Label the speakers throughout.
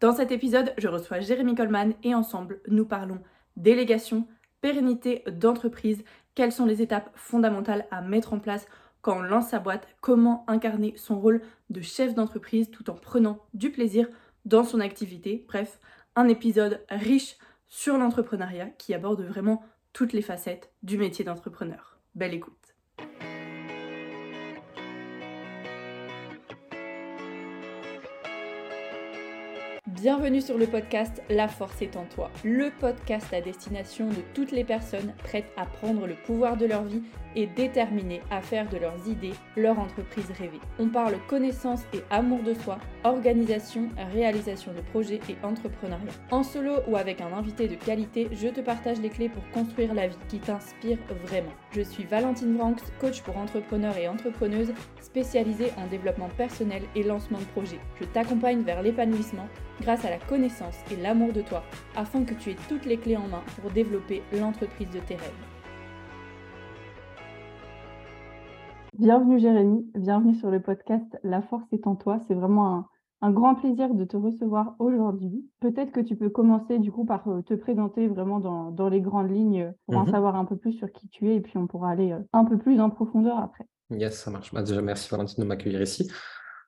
Speaker 1: Dans cet épisode, je reçois Jérémy Coleman et ensemble, nous parlons délégation, pérennité d'entreprise, quelles sont les étapes fondamentales à mettre en place quand on lance sa boîte, comment incarner son rôle de chef d'entreprise tout en prenant du plaisir dans son activité. Bref, un épisode riche sur l'entrepreneuriat qui aborde vraiment toutes les facettes du métier d'entrepreneur. Belle écoute. Bienvenue sur le podcast La force est en toi, le podcast à destination de toutes les personnes prêtes à prendre le pouvoir de leur vie et déterminées à faire de leurs idées leur entreprise rêvée. On parle connaissance et amour de soi, organisation, réalisation de projets et entrepreneuriat. En solo ou avec un invité de qualité, je te partage les clés pour construire la vie qui t'inspire vraiment. Je suis Valentine Branks, coach pour entrepreneurs et entrepreneuses spécialisée en développement personnel et lancement de projets. Je t'accompagne vers l'épanouissement grâce à la connaissance et l'amour de toi afin que tu aies toutes les clés en main pour développer l'entreprise de tes rêves. Bienvenue Jérémy, bienvenue sur le podcast La force est en toi. C'est vraiment un, grand plaisir de te recevoir aujourd'hui. Peut-être que tu peux commencer du coup par euh, te présenter vraiment dans, les grandes lignes pour en mhm. savoir un peu plus sur qui tu es et puis on pourra aller euh, un peu plus en profondeur après.
Speaker 2: Yes, ça marche. Bah, déjà, merci Valentine de m'accueillir ici.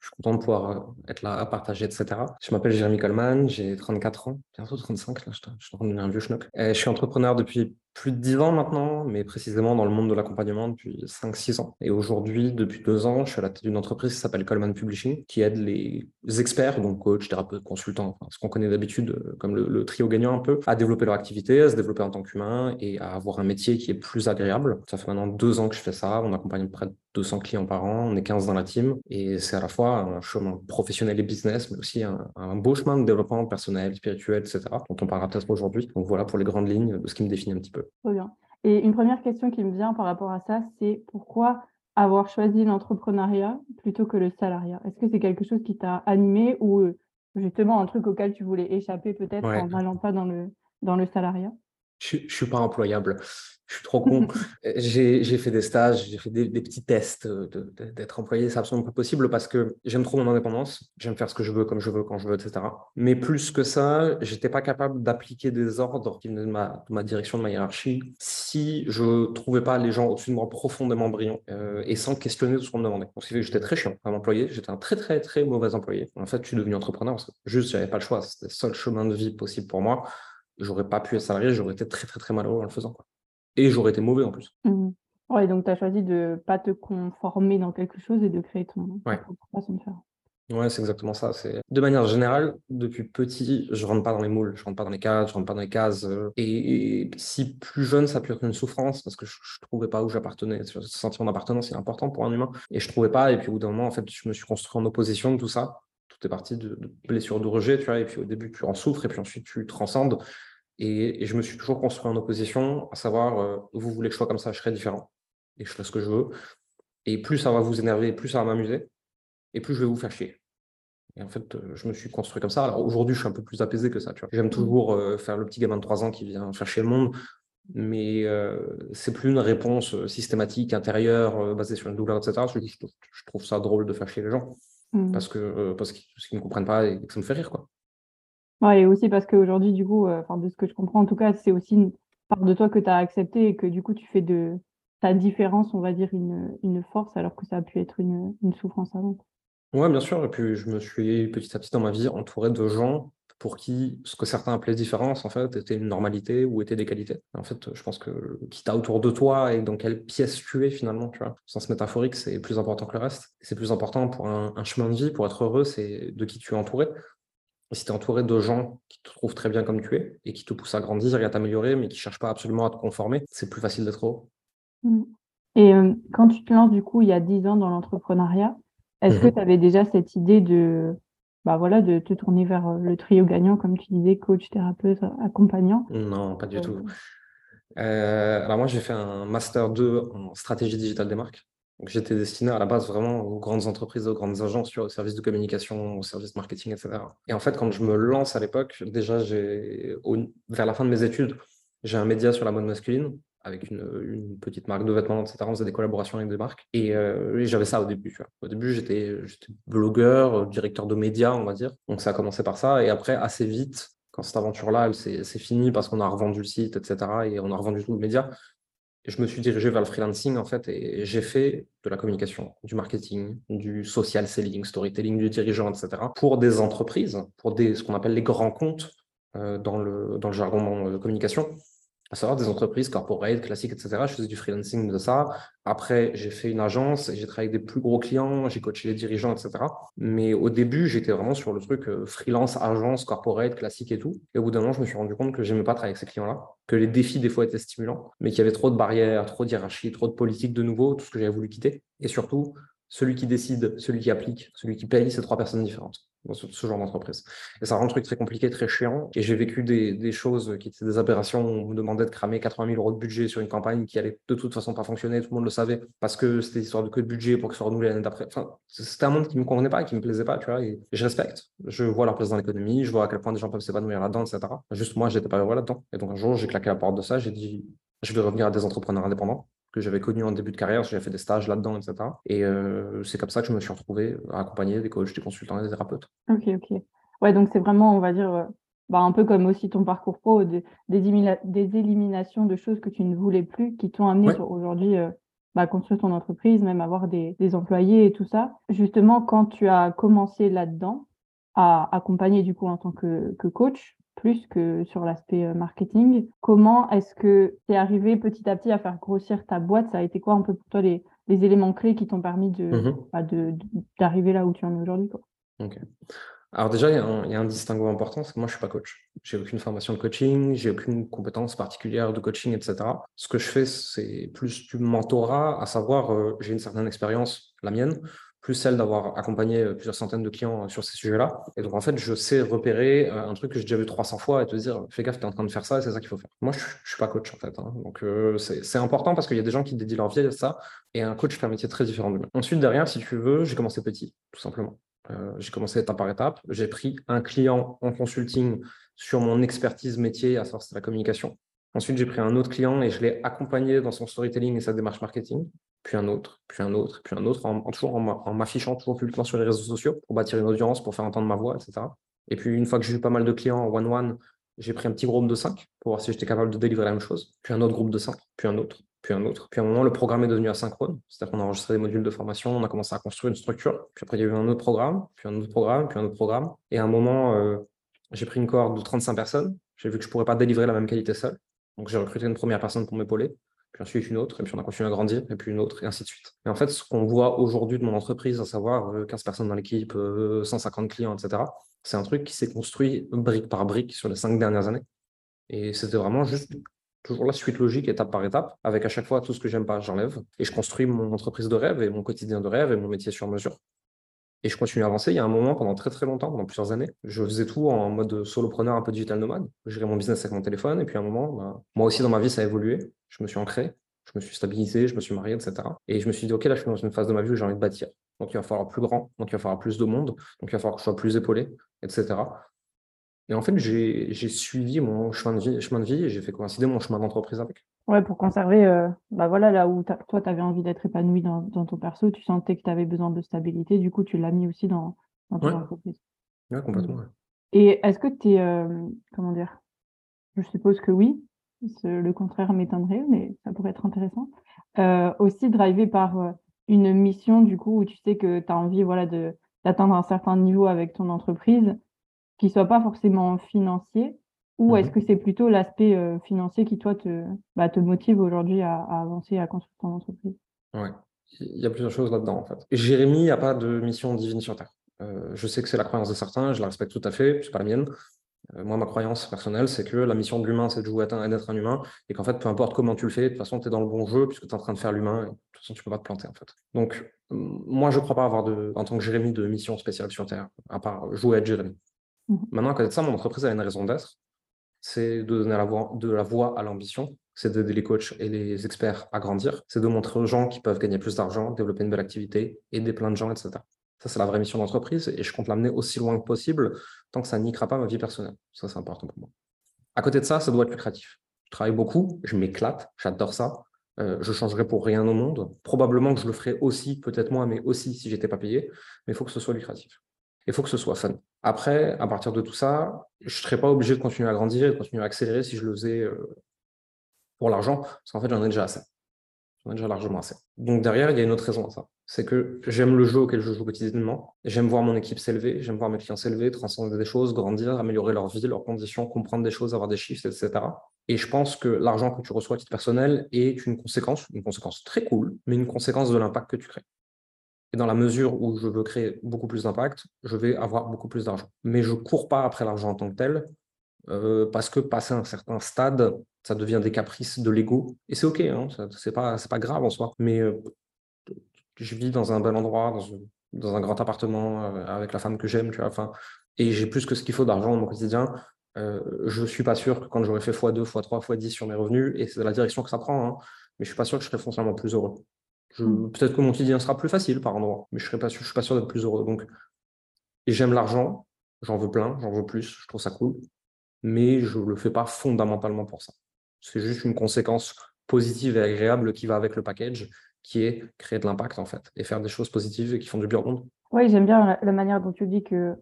Speaker 2: Je suis content de pouvoir euh, être là à partager, etc. Je m'appelle Jérémy Coleman, j'ai 34 ans, bientôt 35, là, je suis de devenir un vieux schnock. je suis entrepreneur depuis plus de 10 ans maintenant, mais précisément dans le monde de l'accompagnement depuis 5-6 ans. Et aujourd'hui, depuis deux ans, je suis à la tête d'une entreprise qui s'appelle Coleman Publishing, qui aide les experts, donc coach, thérapeutes, consultants, ce qu'on connaît d'habitude euh, comme le, trio gagnant un peu, à développer leur activité, à se développer en tant qu'humain et à avoir un métier qui est plus agréable. Ça fait maintenant deux ans que je fais ça, on accompagne près de 200 clients par an, on est 15 dans la team, et c'est à la fois un chemin professionnel et business, mais aussi un, beau chemin de développement personnel, spirituel, etc., dont on parlera peut-être aujourd'hui. Donc voilà pour les grandes lignes de ce qui me définit un petit peu.
Speaker 1: Très bien. Et une première question qui me vient par rapport à ça, c'est pourquoi avoir choisi l'entrepreneuriat plutôt que le salariat? Est-ce que c'est quelque chose qui t'a animé ou euh, justement un truc auquel tu voulais échapper peut-être en n'allant pas dans le, dans le salariat?
Speaker 2: Je, ne suis pas employable. Je suis trop con. j'ai fait des stages, j'ai fait des, petits tests d'être employé. C'est absolument pas possible parce que j'aime trop mon indépendance. J'aime faire ce que je veux, comme je veux, quand je veux, etc. Mais plus que ça, j'étais pas capable d'appliquer des ordres qui venaient de ma, ma, direction, de ma hiérarchie, si je trouvais pas les gens au-dessus de moi profondément brillants euh, et sans questionner tout ce qu'on me demandait. Donc, j'étais très chiant comme employé. J'étais un très, très, très mauvais employé. En fait, je suis devenu entrepreneur. Juste, j'avais pas le choix. C'était le seul chemin de vie possible pour moi j'aurais pas pu être salarié, j'aurais été très très très malheureux en le faisant. Quoi. Et j'aurais été mauvais en plus.
Speaker 1: Mmh. Ouais, donc tu as choisi de ne pas te conformer dans quelque chose et de créer ton
Speaker 2: ouais. propre façon de faire. Ouais, c'est exactement ça. C'est de manière générale, depuis petit, je rentre pas dans les moules, je rentre pas dans les cases, je rentre pas dans les cases. Euh, et, si plus jeune, ça a pu être une souffrance parce que je, ne trouvais pas où j'appartenais. Ce sentiment d'appartenance, c'est important pour un humain. Et je trouvais pas. Et puis au bout d'un moment, en fait, je me suis construit en opposition de tout ça. Tout est parti de, de blessures de rejet, tu vois. Et puis au début, tu en souffres, et puis ensuite tu transcendes. Et, je me suis toujours construit en opposition, à savoir, euh, vous voulez que je sois comme ça, je serai différent. Et je ferai ce que je veux. Et plus ça va vous énerver, plus ça va m'amuser. Et plus je vais vous faire chier. Et en fait, euh, je me suis construit comme ça. Alors aujourd'hui, je suis un peu plus apaisé que ça. J'aime toujours euh, faire le petit gamin de 3 ans qui vient faire chier le monde. Mais c'est plus une réponse systématique, intérieure, basée sur une douleur, etc. Je, trouve ça drôle de faire chier les gens. Mmh. Parce que parce qu'ils ne comprennent pas et que ça me fait rire. quoi.
Speaker 1: Ouais, et aussi parce qu'aujourd'hui, du coup, euh, de ce que je comprends, en tout cas, c'est aussi une part de toi que tu as accepté et que du coup, tu fais de ta différence, on va dire, une, une force, alors que ça a pu être une, une souffrance avant.
Speaker 2: Ouais, bien sûr. Et puis, je me suis petit à petit dans ma vie entouré de gens pour qui ce que certains appelaient différence, en fait, était une normalité ou était des qualités. En fait, je pense que qui t'a autour de toi et dans quelle pièce tu es finalement, tu vois, sens métaphorique, c'est plus important que le reste. C'est plus important pour un, un, chemin de vie, pour être heureux, c'est de qui tu es entouré si tu es entouré de gens qui te trouvent très bien comme tu es et qui te poussent à grandir et à t'améliorer, mais qui ne cherchent pas absolument à te conformer, c'est plus facile d'être heureux.
Speaker 1: Mmh. Et euh, quand tu te lances du coup il y a 10 ans dans l'entrepreneuriat, est-ce que mmh tu avais déjà cette idée de, bah voilà, de te tourner vers euh, le trio gagnant, comme tu disais, coach, thérapeute, accompagnant?
Speaker 2: Non, pas du euh, tout. alors moi, j'ai fait un master 2 en stratégie digitale des marques. Donc, j'étais destiné à la base vraiment aux grandes entreprises, aux grandes agences, aux services de communication, aux services de marketing, etc. Et en fait, quand je me lance à l'époque, déjà, vers la fin de mes études, j'ai un média sur la mode masculine avec une, petite marque de vêtements, etc. On faisait des collaborations avec des marques. Et, euh, j'avais ça au début. Au début, j'étais blogueur, directeur de médias, on va dire. Donc ça a commencé par ça. Et après, assez vite, quand cette aventure-là, c'est fini parce qu'on a revendu le site, etc. Et on a revendu tout le média. Je me suis dirigé vers le freelancing, en fait, et j'ai fait de la communication, du marketing, du social selling, storytelling du dirigeant, etc. pour des entreprises, pour ce qu'on appelle les grands comptes euh, dans, le, dans le jargon de communication à savoir des entreprises corporate, classiques, etc. Je faisais du freelancing de ça. Après, j'ai fait une agence j'ai travaillé avec des plus gros clients, j'ai coaché les dirigeants, etc. Mais au début, j'étais vraiment sur le truc euh, freelance, agence, corporate, classique et tout. Et au bout d'un moment, je me suis rendu compte que j'aimais pas travailler avec ces clients-là, que les défis, des fois, étaient stimulants, mais qu'il y avait trop de barrières, trop de hiérarchie, trop de politique de nouveau, tout ce que j'avais voulu quitter. Et surtout, celui qui décide, celui qui applique, celui qui paye, c'est trois personnes différentes dans ce, genre d'entreprise. Et ça rend un truc très compliqué, très chiant. Et j'ai vécu des, choses qui étaient des aberrations. On me demandait de cramer 80 000 euros de budget sur une campagne qui allait de toute façon pas fonctionner. Tout le monde le savait parce que c'était histoire de que de budget pour que ce soit renouvelé l'année d'après. Enfin, c'était un monde qui me convenait pas, qui me plaisait pas, tu vois. Et, je respecte. Je vois leur place dans l'économie. Je vois à quel point des gens peuvent s'épanouir là-dedans, etc. Juste moi, j'étais pas heureux là-dedans. Et donc un jour, j'ai claqué la porte de ça. J'ai dit, je vais revenir à des entrepreneurs indépendants que j'avais connu en début de carrière, j'ai fait des stages là-dedans, etc. Et euh, c'est comme ça que je me suis retrouvé à accompagner des coachs, des consultants et des thérapeutes.
Speaker 1: Ok, ok. Ouais, donc c'est vraiment, on va dire, euh, bah, un peu comme aussi ton parcours pro, des, des, éliminations de choses que tu ne voulais plus qui t'ont amené aujourd'hui à euh, bah, construire ton entreprise, même avoir des, employés et tout ça. Justement, quand tu as commencé là-dedans, à accompagner du coup en tant que coach, plus que sur l'aspect euh, marketing. Comment est-ce que tu es arrivé petit à petit à faire grossir ta boîte? Ça a été quoi un peu pour toi les, éléments clés qui t'ont permis mmh bah, de, d'arriver là où tu en es aujourd'hui
Speaker 2: Ok. Alors déjà, il y, a un, distinguo important, c'est que moi, je ne suis pas coach. J'ai aucune formation de coaching, j'ai aucune compétence particulière de coaching, etc. Ce que je fais, c'est plus du mentorat, à savoir, euh, j'ai une certaine expérience, la mienne, plus celle d'avoir accompagné euh, plusieurs centaines de clients euh, sur ces sujets-là. Et donc, en fait, je sais repérer euh, un truc que j'ai déjà vu 300 fois et te dire, fais gaffe, tu es en train de faire ça et c'est ça qu'il faut faire. Moi, je ne suis pas coach, en fait. Hein. Donc, c'est important parce qu'il y a des gens qui dédient leur vie à ça. Et un coach fait un métier très différent du Ensuite, derrière, si tu veux, j'ai commencé petit, tout simplement. j'ai commencé étape par étape. J'ai pris un client en consulting sur mon expertise métier, à savoir c'est la communication. Ensuite, j'ai pris un autre client et je l'ai accompagné dans son storytelling et sa démarche marketing puis un autre, puis un autre, puis un autre, en, toujours en m'affichant toujours publiquement sur les réseaux sociaux pour bâtir une audience, pour faire entendre ma voix, etc. Et puis une fois que j'ai eu pas mal de clients en one-one, j'ai pris un petit groupe de 5 pour voir si j'étais capable de délivrer la même chose, puis un autre groupe de 5, puis un autre, puis un autre. Puis à un moment, le programme est devenu asynchrone, c'est-à-dire qu'on a enregistré des modules de formation, on a commencé à construire une structure, puis après il y a eu un autre programme, puis un autre programme, puis un autre programme. Et à un moment, euh, j'ai pris une cohorte de 35 personnes, j'ai vu que je ne pourrais pas délivrer la même qualité seul, donc j'ai recruté une première personne pour m'épauler puis ensuite une autre, et puis on a continué à grandir, et puis une autre, et ainsi de suite. Et en fait, ce qu'on voit aujourd'hui de mon entreprise, à savoir 15 euh, personnes dans l'équipe, 150 euh, clients, etc., c'est un truc qui s'est construit brique par brique sur les cinq dernières années. Et c'était vraiment juste toujours la suite logique, étape par étape, avec à chaque fois tout ce que j'aime pas, j'enlève, et je construis mon entreprise de rêve, et mon quotidien de rêve, et mon métier sur mesure. Et je continue à avancer. Il y a un moment, pendant très très longtemps, pendant plusieurs années, je faisais tout en mode solopreneur, un peu digital nomade. Je gérais mon business avec mon téléphone. Et puis à un moment, bah, moi aussi dans ma vie, ça a évolué. Je me suis ancré, je me suis stabilisé, je me suis marié, etc. Et je me suis dit, OK, là, je suis dans une phase de ma vie où j'ai envie de bâtir. Donc il va falloir plus grand, donc il va falloir plus de monde, donc il va falloir que je sois plus épaulé, etc. Et en fait, j'ai suivi mon chemin de vie, chemin de vie et j'ai fait coïncider mon chemin d'entreprise avec.
Speaker 1: Ouais, pour conserver, euh, bah voilà, là où toi, tu avais envie d'être épanoui dans, ton perso, tu sentais que tu avais besoin de stabilité, du coup, tu l'as mis aussi dans, ton entreprise.
Speaker 2: Ouais, complètement.
Speaker 1: Et est-ce que tu es, euh, comment dire, je suppose que oui, le contraire m'étonnerait, mais ça pourrait être intéressant. Euh, aussi drivé par une mission, du coup, où tu sais que tu as envie voilà, d'atteindre un certain niveau avec ton entreprise, qui soit pas forcément financier, ou mmh est-ce que c'est plutôt l'aspect euh, financier qui, toi, te, bah, te motive aujourd'hui à, avancer, à construire ton entreprise?
Speaker 2: Ouais, il y a plusieurs choses là-dedans, en fait. Jérémy n'a pas de mission divine sur Terre. Euh, je sais que c'est la croyance de certains, je la respecte tout à fait, c'est pas la mienne. Euh, moi, ma croyance personnelle, c'est que la mission de l'humain, c'est de jouer à d'être un humain, et qu'en fait, peu importe comment tu le fais, de toute façon, tu es dans le bon jeu, puisque tu es en train de faire l'humain, et de toute façon, tu peux pas te planter, en fait. Donc, moi, je ne crois pas avoir, de, en tant que Jérémy, de mission spéciale sur Terre, à part jouer à être Jérémy. Mmh Maintenant, à côté de ça, mon entreprise a une raison d'être, c'est de donner la voix, de la voix à l'ambition, c'est d'aider les coachs et les experts à grandir, c'est de montrer aux gens qu'ils peuvent gagner plus d'argent, développer une belle activité, aider plein de gens, etc. Ça, c'est la vraie mission d'entreprise et je compte l'amener aussi loin que possible tant que ça niquera pas ma vie personnelle. Ça, c'est important pour moi. À côté de ça, ça doit être lucratif. je travaille beaucoup, je m'éclate, j'adore ça. Euh, je changerai pour rien au monde. Probablement que je le ferai aussi, peut-être moi, mais aussi si j'étais pas payé. Mais il faut que ce soit lucratif. Il faut que ce soit fun. Après, à partir de tout ça, je ne serais pas obligé de continuer à grandir et de continuer à accélérer si je le faisais euh, pour l'argent, parce qu'en fait, j'en ai déjà assez. J'en ai déjà largement assez. Donc derrière, il y a une autre raison à ça. C'est que j'aime le jeu auquel je joue quotidiennement. J'aime voir mon équipe s'élever, j'aime voir mes clients s'élever, transcender des choses, grandir, améliorer leur vie, leurs conditions, comprendre des choses, avoir des chiffres, etc. Et je pense que l'argent que tu reçois à titre personnel est une conséquence, une conséquence très cool, mais une conséquence de l'impact que tu crées. Et dans la mesure où je veux créer beaucoup plus d'impact, je vais avoir beaucoup plus d'argent. Mais je ne cours pas après l'argent en tant que tel, euh, parce que passer un certain stade, ça devient des caprices de l'ego. Et c'est OK, hein, c'est pas, grave en soi. Mais euh, je vis dans un bel endroit, dans, un grand appartement, euh, avec la femme que j'aime, tu vois. Et j'ai plus que ce qu'il faut d'argent dans mon quotidien. je ne suis pas sûr que quand j'aurai fait x2, x3, x10 sur mes revenus, et c'est la direction que ça prend, hein, mais je ne suis pas sûr que je serai foncièrement plus heureux. Mmh. Peut-être que mon quotidien sera plus facile par endroit, mais je ne suis pas sûr d'être plus heureux. Donc, et j'aime l'argent, j'en veux plein, j'en veux plus, je trouve ça cool, mais je ne le fais pas fondamentalement pour ça. C'est juste une conséquence positive et agréable qui va avec le package, qui est créer de l'impact en fait, et faire des choses positives et qui font du bien au monde.
Speaker 1: Oui, j'aime bien la, manière dont tu dis que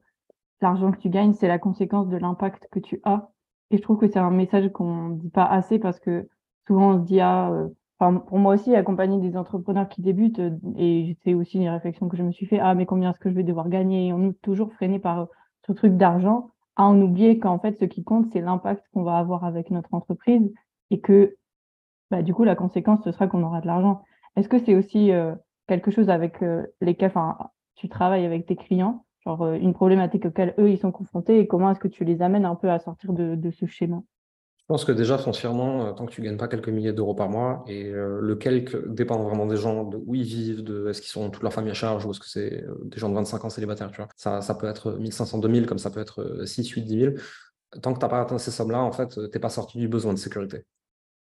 Speaker 1: l'argent que tu gagnes, c'est la conséquence de l'impact que tu as. Et je trouve que c'est un message qu'on ne dit pas assez parce que souvent on se dit, ah, euh, pour moi aussi, accompagner des entrepreneurs qui débutent, euh, et c'est aussi une réflexion que je me suis fait, ah, mais combien est-ce que je vais devoir gagner? On est toujours freiné par ce truc d'argent, à en oublier qu'en fait, ce qui compte, c'est l'impact qu'on va avoir avec notre entreprise et que, bah, du coup, la conséquence, ce sera qu'on aura de l'argent. Est-ce que c'est aussi euh, quelque chose avec euh, lesquels, enfin, tu travailles avec tes clients, genre une problématique auxquelles eux, ils sont confrontés et comment est-ce que tu les amènes un peu à sortir de ce schéma?
Speaker 2: Pense que déjà, foncièrement, euh, tant que tu ne gagnes pas quelques milliers d'euros par mois, et euh, le quelque dépend vraiment des gens, de où ils vivent, de est-ce qu'ils sont toute leur famille à charge, ou est-ce que c'est euh, des gens de 25 ans célibataires, tu vois. Ça, ça peut être 1500, 2000, comme ça peut être 6, 8, 10 000. Tant que tu n'as pas atteint ces sommes-là, en fait, tu n'es pas sorti du besoin de sécurité.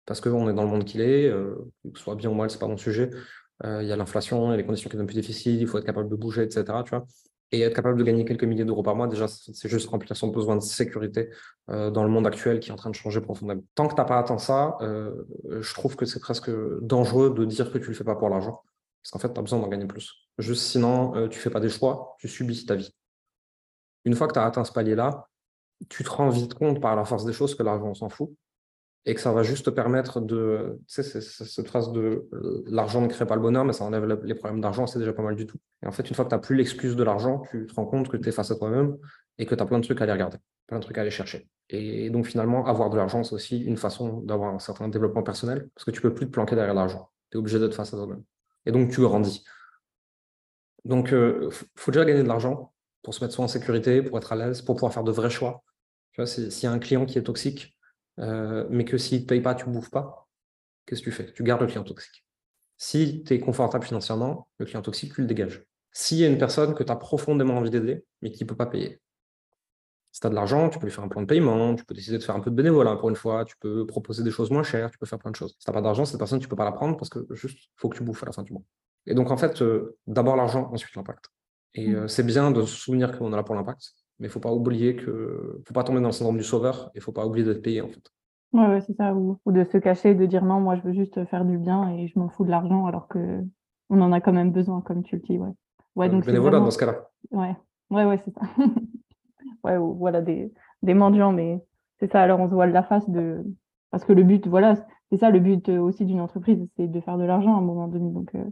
Speaker 2: Parce qu'on est dans le monde qu'il est, que ce soit bien ou mal, ce n'est pas mon sujet. Il y a l'inflation, il y a les conditions qui deviennent plus difficiles, il faut être capable de bouger, etc. Tu vois. Et être capable de gagner quelques milliers d'euros par mois, déjà, c'est juste remplir son besoin de sécurité euh, dans le monde actuel qui est en train de changer profondément. Tant que tu n'as pas atteint ça, euh, je trouve que c'est presque dangereux de dire que tu ne le fais pas pour l'argent. Parce qu'en fait, tu as besoin d'en gagner plus. Juste sinon, euh, tu ne fais pas des choix, tu subis ta vie. Une fois que tu as atteint ce palier-là, tu te rends vite compte par la force des choses que l'argent, on s'en fout et que ça va juste te permettre de. Tu sais, cette phrase de l'argent ne crée pas le bonheur, mais ça enlève les problèmes d'argent, c'est déjà pas mal du tout. Et en fait, une fois que tu n'as plus l'excuse de l'argent, tu te rends compte que tu es face à toi-même et que tu as plein de trucs à aller regarder, plein de trucs à aller chercher. Et donc, finalement, avoir de l'argent, c'est aussi une façon d'avoir un certain développement personnel parce que tu peux plus te planquer derrière l'argent. Tu es obligé d'être face à toi-même. Et donc, tu grandis. Donc, il euh, faut déjà gagner de l'argent pour se mettre soi en sécurité, pour être à l'aise, pour pouvoir faire de vrais choix. Tu vois, s'il y a un client qui est toxique, euh, mais que s'il ne te paye pas, tu ne bouffes pas, qu'est-ce que tu fais? Tu gardes le client toxique. Si tu es confortable financièrement, le client toxique, tu le dégages. S'il y a une personne que tu as profondément envie d'aider, mais qui ne peut pas payer, si tu as de l'argent, tu peux lui faire un plan de paiement, tu peux décider de faire un peu de bénévolat pour une fois, tu peux proposer des choses moins chères, tu peux faire plein de choses. Si tu n'as pas d'argent, cette personne, tu ne peux pas la prendre parce que juste, il faut que tu bouffes à la fin du mois. Et donc, en fait, euh, d'abord l'argent, ensuite l'impact. Et mmh. euh, c'est bien de se souvenir qu'on est là pour l'impact, mais il ne faut pas oublier que. faut pas tomber dans le syndrome du sauveur et il ne faut pas oublier d'être payé, en fait.
Speaker 1: Ouais, ouais, c'est ça. Ou, de se cacher, de dire non, moi je veux juste faire du bien et je m'en fous de l'argent alors que on en a quand même besoin, comme tu le dis. Ouais.
Speaker 2: Ouais, donc bénévolat dans ce cas-là.
Speaker 1: Ouais, ouais, ouais, c'est ça. ouais, ou voilà, des, des mendiants, mais c'est ça. Alors on se voit la face de. Parce que le but, voilà, c'est ça le but aussi d'une entreprise, c'est de faire de l'argent à un moment donné. Donc, euh,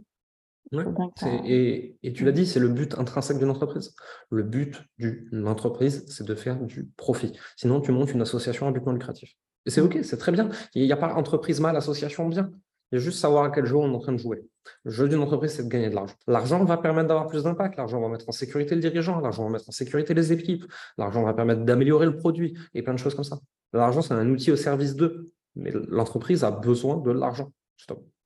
Speaker 2: et, tu l'as dit, c'est le but intrinsèque d'une entreprise. Le but d'une entreprise, c'est de faire du profit. Sinon, tu montes une association à but non lucratif. Et c'est OK, c'est très bien. Il n'y a pas entreprise mal, association bien. Il y a juste savoir à quel jeu on est en train de jouer. Le jeu d'une entreprise, c'est de gagner de l'argent. L'argent va permettre d'avoir plus d'impact. L'argent va mettre en sécurité le dirigeant. L'argent va mettre en sécurité les équipes. L'argent va permettre d'améliorer le produit et plein de choses comme ça. L'argent, c'est un outil au service d'eux. Mais l'entreprise a besoin de l'argent.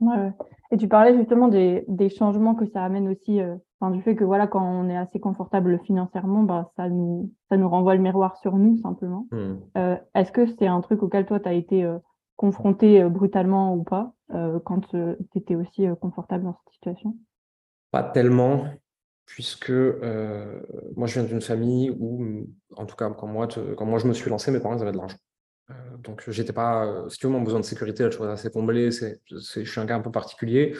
Speaker 1: Ouais, Et tu parlais justement des, changements que ça amène aussi, euh, du fait que voilà, quand on est assez confortable financièrement, bah, ça, nous, ça nous renvoie le miroir sur nous simplement. Hmm. Euh, est-ce que c'est un truc auquel toi, tu as été euh, confronté brutalement ou pas quand tu étais aussi confortable dans cette situation?
Speaker 2: Pas tellement, puisque moi je viens d'une famille où, en tout cas quand moi, quand moi je me suis lancé, mes parents avaient de l'argent. Donc, j'étais pas, si tu veux, mon besoin de sécurité a toujours assez comblé. C'est, je suis un cas un peu particulier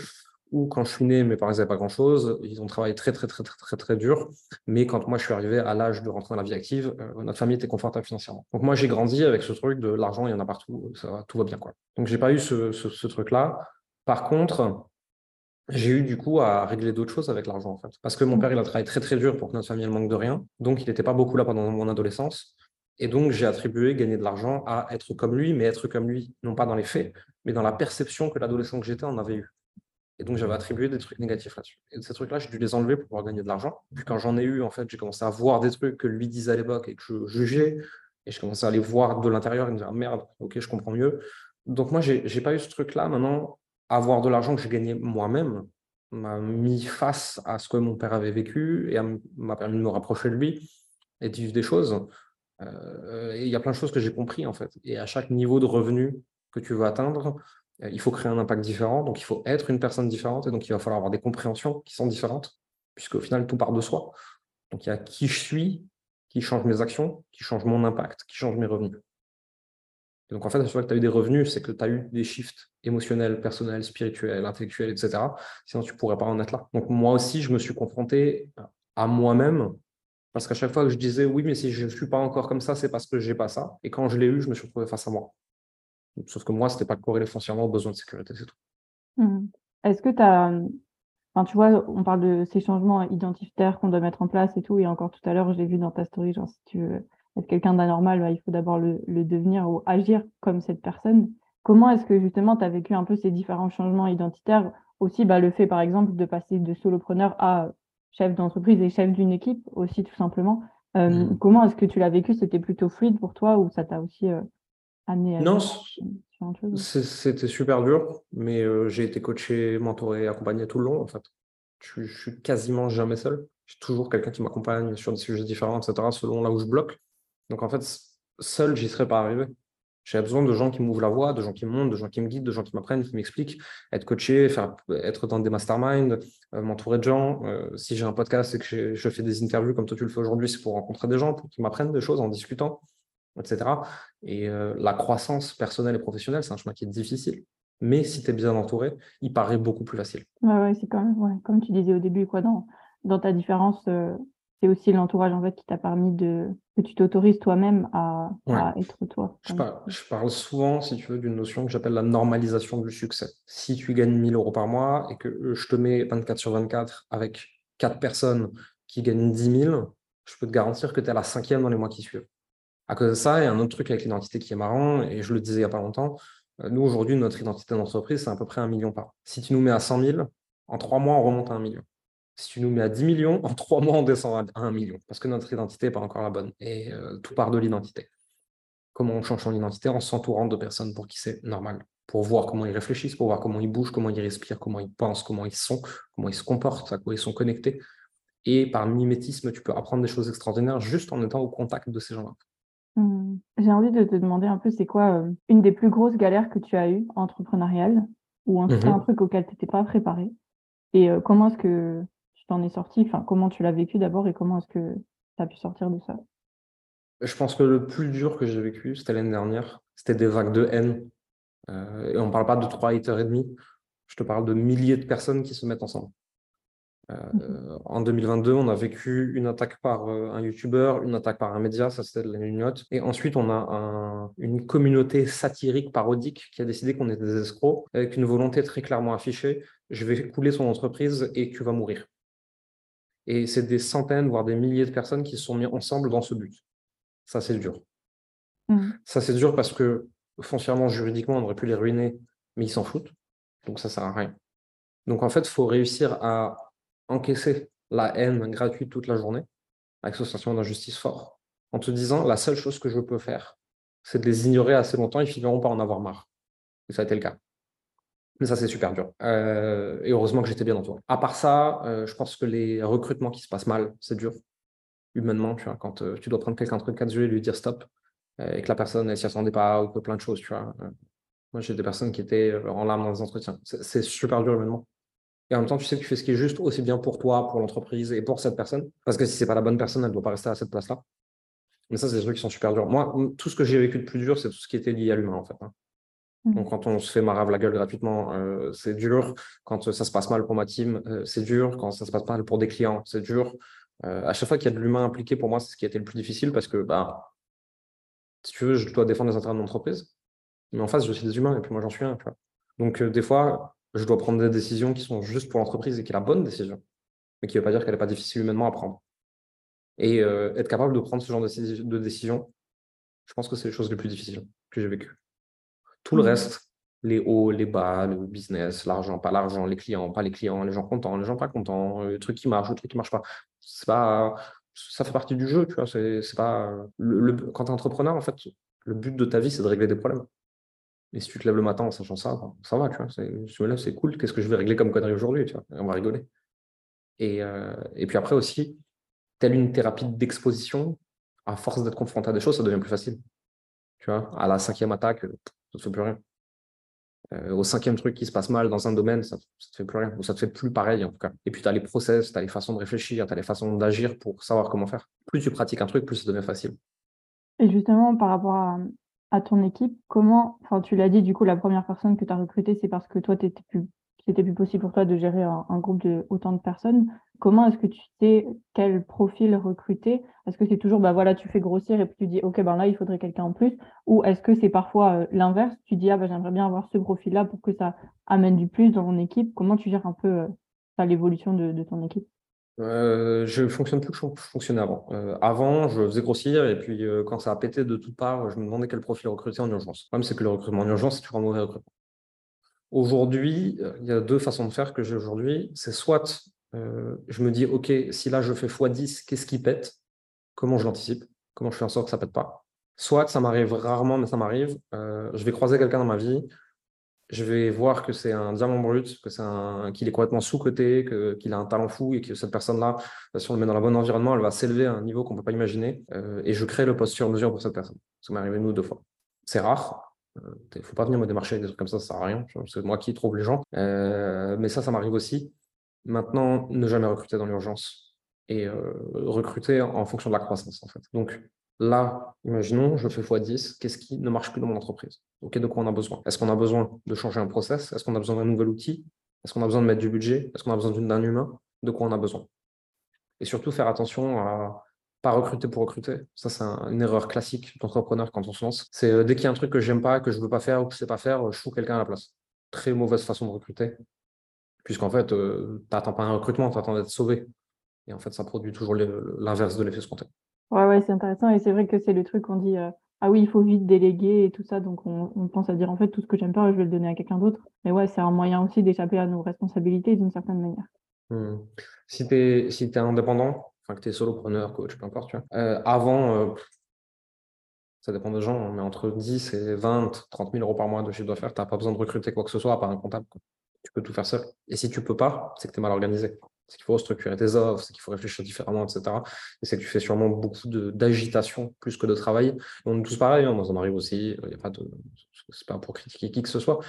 Speaker 2: où quand je suis né, mes parents n'avaient pas grand-chose. Ils ont travaillé très, très, très, très, très, très dur. Mais quand moi, je suis arrivé à l'âge de rentrer dans la vie active, notre famille était confortable financièrement. Donc, moi, j'ai grandi avec ce truc de l'argent, il y en a partout, ça va, tout va bien. Quoi. Donc, j'ai pas eu ce, ce truc-là. Par contre, j'ai eu du coup à régler d'autres choses avec l'argent en fait. Parce que mon mmh. père, il a travaillé très très dur pour que notre famille ne manque de rien. Donc, il n'était pas beaucoup là pendant mon adolescence. Et donc, j'ai attribué gagner de l'argent à être comme lui, mais être comme lui, non pas dans les faits, mais dans la perception que l'adolescent que j'étais en avait eu. Et donc, j'avais attribué des trucs négatifs là-dessus. Et ces trucs-là, j'ai dû les enlever pour pouvoir gagner de l'argent. Puis quand j'en ai eu, en fait, j'ai commencé à voir des trucs que lui disait à l'époque et que je jugeais. Et je commençais à les voir de l'intérieur et me dire, merde, ok, je comprends mieux. Donc, moi, j'ai pas eu ce truc-là. Maintenant, avoir de l'argent que j'ai gagné moi-même m'a mis face à ce que mon père avait vécu et m'a permis de me rapprocher de lui et de vivre des choses. Euh, et il y a plein de choses que j'ai compris en fait. Et à chaque niveau de revenu que tu veux atteindre, euh, il faut créer un impact différent. Donc il faut être une personne différente et donc il va falloir avoir des compréhensions qui sont différentes, puisqu'au final tout part de soi. Donc il y a qui je suis, qui change mes actions, qui change mon impact, qui change mes revenus donc, en fait, à chaque fois que tu as eu des revenus, c'est que tu as eu des shifts émotionnels, personnels, spirituels, intellectuels, etc. Sinon, tu ne pourrais pas en être là. Donc, moi aussi, je me suis confronté à moi-même parce qu'à chaque fois que je disais oui, mais si je ne suis pas encore comme ça, c'est parce que je n'ai pas ça. Et quand je l'ai eu, je me suis retrouvé face à moi. Sauf que moi, ce n'était pas corrélé foncièrement aux besoins de sécurité, c'est tout.
Speaker 1: Mmh. Est-ce que tu as. Enfin, tu vois, on parle de ces changements identitaires qu'on doit mettre en place et tout. Et encore tout à l'heure, je l'ai vu dans ta story, genre si tu veux être quelqu'un d'anormal, bah, il faut d'abord le, devenir ou agir comme cette personne. Comment est-ce que justement tu as vécu un peu ces différents changements identitaires? Aussi, bah, le fait par exemple de passer de solopreneur à chef d'entreprise et chef d'une équipe aussi tout simplement. Euh, mmh. Comment est-ce que tu l'as vécu? C'était plutôt fluide pour toi ou ça t'a aussi euh, amené à...
Speaker 2: Non, c'était super dur, mais euh, j'ai été coaché, mentoré, accompagné tout le long en fait. Je, je suis quasiment jamais seul. J'ai toujours quelqu'un qui m'accompagne sur des sujets différents, etc., selon là où je bloque. Donc en fait, seul, j'y serais pas arrivé. J'ai besoin de gens qui m'ouvrent la voie, de gens qui me montrent, de gens qui me guident, de gens qui m'apprennent, qui m'expliquent, être coaché, être dans des masterminds, euh, m'entourer de gens. Euh, si j'ai un podcast et que je fais des interviews comme toi tu le fais aujourd'hui, c'est pour rencontrer des gens, pour qu'ils m'apprennent des choses en discutant, etc. Et euh, la croissance personnelle et professionnelle, c'est un chemin qui est difficile. Mais si tu es bien entouré, il paraît beaucoup plus facile.
Speaker 1: Ouais, c'est quand même, comme tu disais au début, quoi, dans, dans ta différence c'est aussi l'entourage en fait qui t'a permis de que tu t'autorises toi-même à, être toi.
Speaker 2: Je parle, souvent, si tu veux, d'une notion que j'appelle la normalisation du succès. Si tu gagnes 1000 euros par mois et que euh, je te mets 24 sur 24 avec quatre personnes qui gagnent 10 000, je peux te garantir que tu es à la cinquième dans les mois qui suivent. À cause de ça, il y a un autre truc avec l'identité qui est marrant, et je le disais il n'y a pas longtemps, euh, nous aujourd'hui, notre identité d'entreprise, c'est à peu près un million par an. Si tu nous mets à 100 000, en trois mois, on remonte à un million. Si tu nous mets à 10 millions, en trois mois, on descend à 1 million parce que notre identité n'est pas encore la bonne. Et euh, tout part de l'identité. Comment on change son identité En s'entourant de personnes pour qui c'est normal, pour voir comment ils réfléchissent, pour voir comment ils bougent, comment ils respirent, comment ils pensent, comment ils sont, comment ils se comportent, à quoi ils sont connectés. Et par mimétisme, tu peux apprendre des choses extraordinaires juste en étant au contact de ces gens-là.
Speaker 1: Mmh. J'ai envie de te demander un peu, c'est quoi euh, une des plus grosses galères que tu as eues entrepreneuriales ou en tout cas mmh un truc auquel tu n'étais pas préparé Et euh, comment est-ce que t'en es sorti enfin, Comment tu l'as vécu d'abord et comment est-ce que tu as pu sortir de ça?
Speaker 2: Je pense que le plus dur que j'ai vécu, c'était l'année dernière. C'était des vagues de haine. Euh, et on ne parle pas de trois haters et demi. Je te parle de milliers de personnes qui se mettent ensemble. Euh. En 2022, on a vécu une attaque par euh, un YouTuber, une attaque par un média, ça c'était de la note. Et ensuite, on a une communauté satirique, parodique, qui a décidé qu'on était des escrocs, avec une volonté très clairement affichée je vais couler son entreprise et tu vas mourir. Et c'est des centaines, voire des milliers de personnes qui se sont mis ensemble dans ce but. Ça, c'est dur. Mmh. Ça, c'est dur parce que foncièrement, juridiquement, on aurait pu les ruiner, mais ils s'en foutent. Donc, ça ne sert à rien. Donc, en fait, il faut réussir à encaisser la haine gratuite toute la journée, avec ce sentiment d'injustice fort, en te disant la seule chose que je peux faire, c'est de les ignorer assez longtemps, ils finiront par en avoir marre. Et ça a été le cas. Mais ça, c'est super dur. Euh, et heureusement que j'étais bien entouré. À part ça, euh, je pense que les recrutements qui se passent mal, c'est dur. Humainement, tu vois, quand euh, tu dois prendre quelqu'un entre quatre yeux et lui dire stop, et que la personne, elle s'y attendait pas, ou que plein de choses, tu vois. moi, j'ai des personnes qui étaient en larmes dans les entretiens. C'est super dur humainement. Et en même temps, tu sais que tu fais ce qui est juste aussi bien pour toi, pour l'entreprise et pour cette personne. Parce que si c'est pas la bonne personne, elle ne doit pas rester à cette place-là. Mais ça, c'est des trucs qui sont super durs. Moi, tout ce que j'ai vécu de plus dur, c'est tout ce qui était lié à l'humain, en fait. Hein. Mmh. Donc, quand on se fait marave la gueule gratuitement, euh, c'est dur. Quand ça se passe mal pour ma team, euh, c'est dur. Quand ça se passe mal pour des clients, c'est dur. Euh, à chaque fois qu'il y a de l'humain impliqué, pour moi, c'est ce qui a été le plus difficile parce que, bah, si tu veux, je dois défendre les intérêts de mon entreprise. Mais en face, je suis des humains et puis moi, j'en suis un. Donc, des fois, je dois prendre des décisions qui sont juste pour l'entreprise et qui est la bonne décision, mais qui ne veut pas dire qu'elle n'est pas difficile humainement à prendre. Et être capable de prendre ce genre de, de décision, je pense que c'est les choses les plus difficiles que j'ai vécues. Tout le mmh. reste, les hauts, les bas, le business, l'argent, pas l'argent, les clients, pas les clients, les gens contents, les gens pas contents, le truc qui marche, le truc qui marche pas. C'est pas, ça fait partie du jeu, tu vois. C'est, pas le, quand tu es entrepreneur, en fait, le but de ta vie, c'est de régler des problèmes. Et si tu te lèves le matin en sachant ça, ça va, tu vois. je me lève, c'est cool. Qu'est-ce que je vais régler comme connerie aujourd'hui, tu vois On va rigoler. Et, euh, et puis après aussi, telle une thérapie d'exposition, à force d'être confronté à des choses, ça devient plus facile. Tu vois, à la cinquième attaque, ça ne te fait plus rien. Euh, au cinquième truc qui se passe mal dans un domaine, ça ne te fait plus rien, ou ça te fait plus pareil en tout cas. Et puis tu as les process, tu as les façons de réfléchir, tu as les façons d'agir pour savoir comment faire. Plus tu pratiques un truc, plus ça devient facile.
Speaker 1: Et justement, par rapport à, ton équipe, comment, enfin tu l'as dit, du coup, la première personne que tu as recrutée, c'est parce que toi, tu plus, c'était plus possible pour toi de gérer un, groupe de autant de personnes. Comment est-ce que tu sais quel profil recruter? Est-ce que c'est toujours, bah voilà, tu fais grossir et puis tu dis, OK, ben là, il faudrait quelqu'un en plus? Ou est-ce que c'est parfois euh, l'inverse? Tu dis, ah, ben, j'aimerais bien avoir ce profil-là pour que ça amène du plus dans mon équipe. Comment tu gères un peu euh, l'évolution de, ton équipe?
Speaker 2: Euh, je fonctionne plus que je fonctionnais avant. avant, je faisais grossir et puis quand ça a pété de toutes parts, je me demandais quel profil recruter en urgence. Le problème, c'est que le recrutement en urgence, c'est toujours un mauvais recrutement. Aujourd'hui, il y a deux façons de faire que j'ai aujourd'hui. C'est soit euh, je me dis, OK, si là je fais x10, qu'est-ce qui pète? Comment je l'anticipe? Comment je fais en sorte que ça ne pète pas? Soit ça m'arrive rarement, mais ça m'arrive. Euh, je vais croiser quelqu'un dans ma vie. Je vais voir que c'est un diamant brut, que c'est un, qu'il est complètement sous-coté, qu'il a un talent fou et que cette personne-là, si on le met dans le bon environnement, elle va s'élever à un niveau qu'on ne peut pas imaginer. Euh, et je crée le poste sur mesure pour cette personne. Ça m'est arrivé ou deux fois. C'est rare. Il ne faut pas venir me démarcher avec des trucs comme ça, ça ne sert à rien. C'est moi qui trouve les gens. mais ça, ça m'arrive aussi. Maintenant, ne jamais recruter dans l'urgence et euh, recruter en fonction de la croissance, en fait. Donc là, imaginons, je fais x10, qu'est-ce qui ne marche plus dans mon entreprise? Ok, de quoi on a besoin? Est-ce qu'on a besoin de changer un process? Est-ce qu'on a besoin d'un nouvel outil? Est-ce qu'on a besoin de mettre du budget? Est-ce qu'on a besoin d'un humain? De quoi on a besoin? Et surtout, faire attention à pas recruter pour recruter. Ça, c'est une erreur classique d'entrepreneur quand on se lance. C'est euh, dès qu'il y a un truc que j'aime pas, que je veux pas faire ou que je sais pas faire, je fous quelqu'un à la place. Très mauvaise façon de recruter puisqu'en fait, euh, tu n'attends pas un recrutement, tu attends d'être sauvé. Et en fait, ça produit toujours l'inverse de l'effet escompté.
Speaker 1: Ouais, ouais, c'est intéressant. Et c'est vrai que c'est le truc qu'on dit euh, Ah oui, il faut vite déléguer et tout ça. Donc, on, pense à dire En fait, tout ce que j'aime pas, je vais le donner à quelqu'un d'autre. Mais ouais, c'est un moyen aussi d'échapper à nos responsabilités d'une certaine manière.
Speaker 2: Hmm. Si tu es, si es indépendant, que tu es solopreneur, coach, peu importe, tu vois, euh, avant, ça dépend des gens, mais entre 10 et 20, 30 000 euros par mois de chiffre d'affaires, tu n'as pas besoin de recruter quoi que ce soit à part un comptable tu peux tout faire seul. Et si tu peux pas, c'est que tu es mal organisé. C'est qu'il faut structurer tes offres, c'est qu'il faut réfléchir différemment, etc. Et c'est que tu fais sûrement beaucoup d'agitation plus que de travail. on est tous pareils, hein. moi ça m'arrive aussi, de. C'est pas pour critiquer qui que ce soit.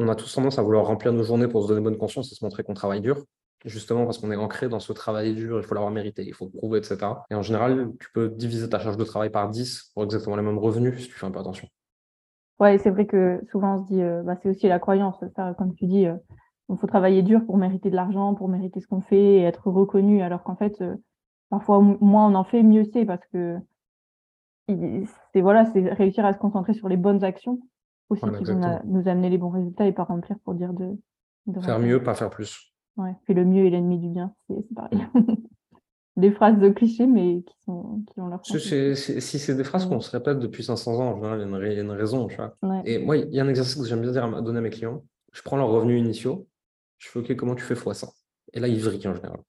Speaker 2: On a tous tendance à vouloir remplir nos journées pour se donner bonne conscience et se montrer qu'on travaille dur. Justement parce qu'on est ancré dans ce travail dur, il faut l'avoir mérité, il faut le prouver, etc. Et en général, tu peux diviser ta charge de travail par 10 pour exactement les mêmes revenus si tu fais un peu attention.
Speaker 1: Ouais, c'est vrai que souvent on se dit, euh, bah, c'est aussi la croyance, ça, comme tu dis, euh, il faut travailler dur pour mériter de l'argent, pour mériter ce qu'on fait et être reconnu, alors qu'en fait, euh, parfois moins on en fait, mieux c'est parce que c'est voilà, c'est réussir à se concentrer sur les bonnes actions aussi qui vont nous amener les bons résultats et pas remplir pour dire de,
Speaker 2: faire mieux, pas faire plus.
Speaker 1: Ouais, fait le mieux est l'ennemi du bien, c'est pareil. des phrases de clichés, mais qui, sont, qui ont leur
Speaker 2: Si c'est des phrases qu'on se répète depuis 500 ans, il y a une, raison. Tu vois. Et moi, il y a un exercice que j'aime bien dire donner à mes clients. Je prends leurs revenus initiaux, je fais OK, comment tu fais x100 Et là, ils vrillent en général.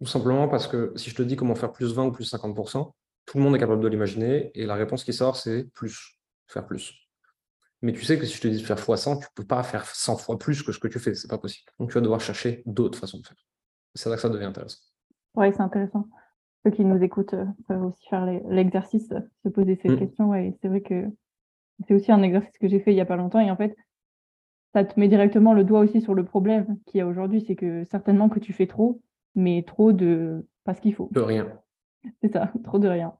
Speaker 2: Tout simplement parce que si je te dis comment faire plus 20 ou plus 50%, tout le monde est capable de l'imaginer et la réponse qui sort, c'est plus, faire plus. Mais tu sais que si je te dis de faire x100, tu ne peux pas faire 100 fois plus que ce que tu fais, c'est pas possible. Donc tu vas devoir chercher d'autres façons de faire. C'est là que ça devient intéressant.
Speaker 1: Oui, c'est intéressant. Ceux qui nous écoutent euh, peuvent aussi faire l'exercice, se poser ces mmh. questions. Et c'est vrai que c'est aussi un exercice que j'ai fait il n'y a pas longtemps. Et en fait, ça te met directement le doigt aussi sur le problème qu'il y a aujourd'hui. C'est que certainement que tu fais trop, mais trop de pas ce qu'il faut.
Speaker 2: De rien.
Speaker 1: C'est ça, trop de rien.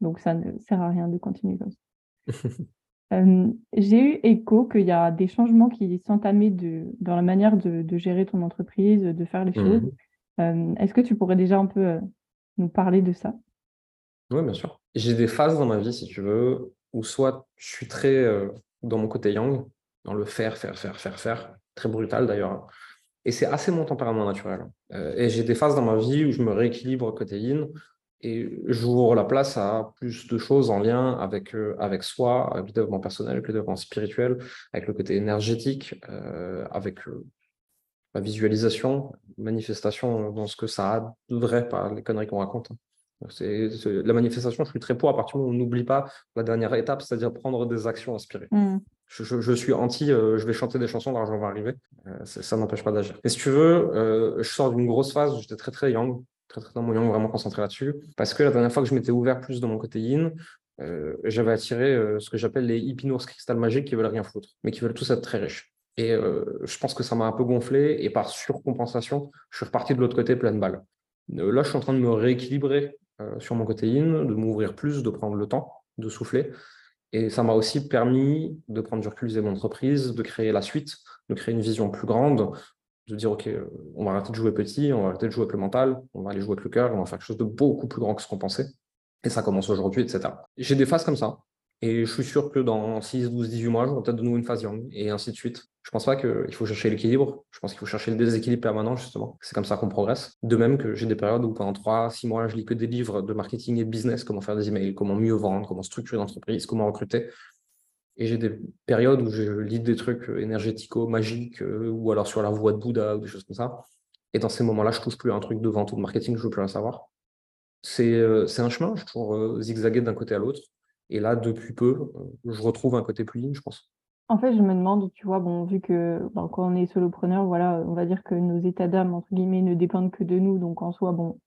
Speaker 1: Donc, ça ne sert à rien de continuer comme ça. Euh, j'ai eu écho qu'il y a des changements qui s'entamaient dans la manière de, gérer ton entreprise, de faire les choses. Mmh. Est-ce que tu pourrais déjà un peu nous parler de ça?
Speaker 2: Oui, bien sûr. J'ai des phases dans ma vie, si tu veux, où soit je suis très dans mon côté yang, dans le faire, faire, faire, faire, faire, très brutal d'ailleurs. Et c'est assez mon tempérament naturel. Euh, et j'ai des phases dans ma vie où je me rééquilibre côté yin et j'ouvre la place à plus de choses en lien avec, euh, avec soi, avec le développement personnel, avec le développement spirituel, avec le côté énergétique, euh, avec la visualisation, manifestation dans ce que ça a de vrai, pas les conneries qu'on raconte. Hein. C'est, la manifestation, je suis très pour à partir du moment où on n'oublie pas la dernière étape, c'est-à-dire prendre des actions inspirées. Mmh. Je, suis anti, euh, je vais chanter des chansons, l'argent va arriver. Euh, ça n'empêche pas d'agir. Et si tu veux, euh, je sors d'une grosse phase où j'étais très très young, très très yang, vraiment concentré là-dessus. Parce que la dernière fois que je m'étais ouvert plus de mon côté yin, j'avais attiré ce que j'appelle les hypnos cristal magiques qui veulent rien foutre, mais qui veulent tous être très riches. Et je pense que ça m'a un peu gonflé et par surcompensation, je suis reparti de l'autre côté pleine balle. là, je suis en train de me rééquilibrer euh, sur mon côté in, de m'ouvrir plus, de prendre le temps, de souffler. Et ça m'a aussi permis de prendre du recul de mon entreprise, de créer la suite, de créer une vision plus grande, de dire, OK, euh, on va arrêter de jouer petit, on va arrêter de jouer avec le mental, on va aller jouer avec le cœur, on va faire quelque chose de beaucoup plus grand que ce qu'on pensait. Et ça commence aujourd'hui, etc. J'ai des phases comme ça. Et je suis sûr que dans 6, 12, 18 mois, j'aurai peut-être de nouveau une phase young, et ainsi de suite. Je pense pas qu'il faut chercher l'équilibre. Je pense qu'il faut chercher le déséquilibre permanent, justement. C'est comme ça qu'on progresse. De même que j'ai des périodes où pendant 3, 6 mois, je lis que des livres de marketing et business, comment faire des emails, comment mieux vendre, comment structurer l'entreprise, comment recruter. Et j'ai des périodes où je lis des trucs énergético, magiques, euh, ou alors sur la voie de Bouddha, ou des choses comme ça. Et dans ces moments-là, je touche plus à un truc de vente ou de marketing, je veux plus rien savoir. C'est euh, un chemin, je toujours euh, zigzaguer d'un côté à l'autre. Et là, depuis peu, je retrouve un côté plus ligne, je pense.
Speaker 1: En fait, je me demande, tu vois, bon, vu que quand on est solopreneur, voilà, on va dire que nos états d'âme, entre guillemets, ne dépendent que de nous. Donc, en soi, bon,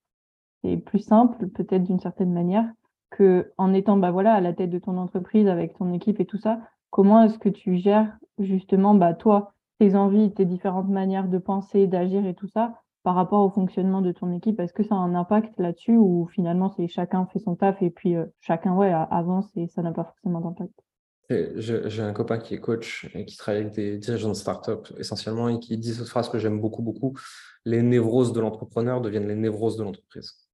Speaker 1: c'est plus simple, peut-être d'une certaine manière, que en étant bah, voilà, à la tête de ton entreprise, avec ton équipe et tout ça, comment est-ce que tu gères justement, bah, toi, tes envies, tes différentes manières de penser, d'agir et tout ça, par rapport au fonctionnement de ton équipe? Est-ce que ça a un impact là-dessus ou finalement, c'est chacun fait son taf et puis euh, chacun ouais, avance et ça n'a pas forcément d'impact?
Speaker 2: J'ai un copain qui est coach et qui travaille avec des dirigeants de start-up essentiellement et qui dit cette phrase que j'aime beaucoup, beaucoup. Les névroses de l'entrepreneur deviennent les névroses de l'entreprise.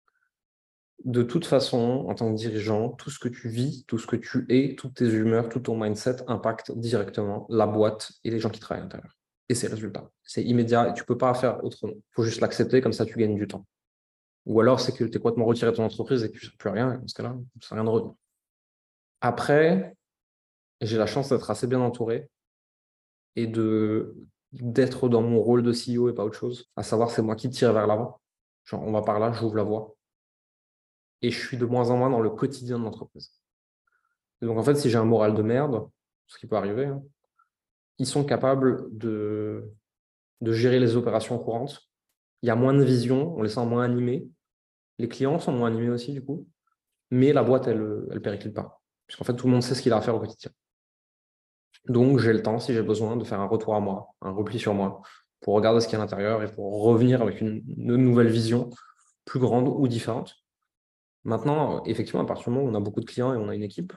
Speaker 2: De toute façon, en tant que dirigeant, tout ce que tu vis, tout ce que tu es, toutes tes humeurs, tout ton mindset impacte directement la boîte et les gens qui travaillent à l'intérieur. Et c'est le résultat. C'est immédiat et tu ne peux pas faire autrement. Il faut juste l'accepter, comme ça tu gagnes du temps. Ou alors c'est que tu es complètement retiré de ton entreprise et que tu ne sais plus rien. Dans ce cas-là, ça n'a rien de revenir. Après, j'ai la chance d'être assez bien entouré et de d'être dans mon rôle de CEO et pas autre chose. À savoir, c'est moi qui tire vers l'avant. Genre, on va par là, j'ouvre la voie. Et je suis de moins en moins dans le quotidien de l'entreprise. Donc, en fait, si j'ai un moral de merde, ce qui peut arriver, hein, ils sont capables de, de gérer les opérations courantes. Il y a moins de vision, on les sent moins animés. Les clients sont moins animés aussi, du coup. Mais la boîte, elle ne périclite pas. Puisqu'en fait, tout le monde sait ce qu'il a à faire au quotidien. Donc, j'ai le temps, si j'ai besoin, de faire un retour à moi, un repli sur moi, pour regarder ce qu'il y a à l'intérieur et pour revenir avec une, nouvelle vision plus grande ou différente. Maintenant, effectivement, à partir du moment où on a beaucoup de clients et on a une équipe,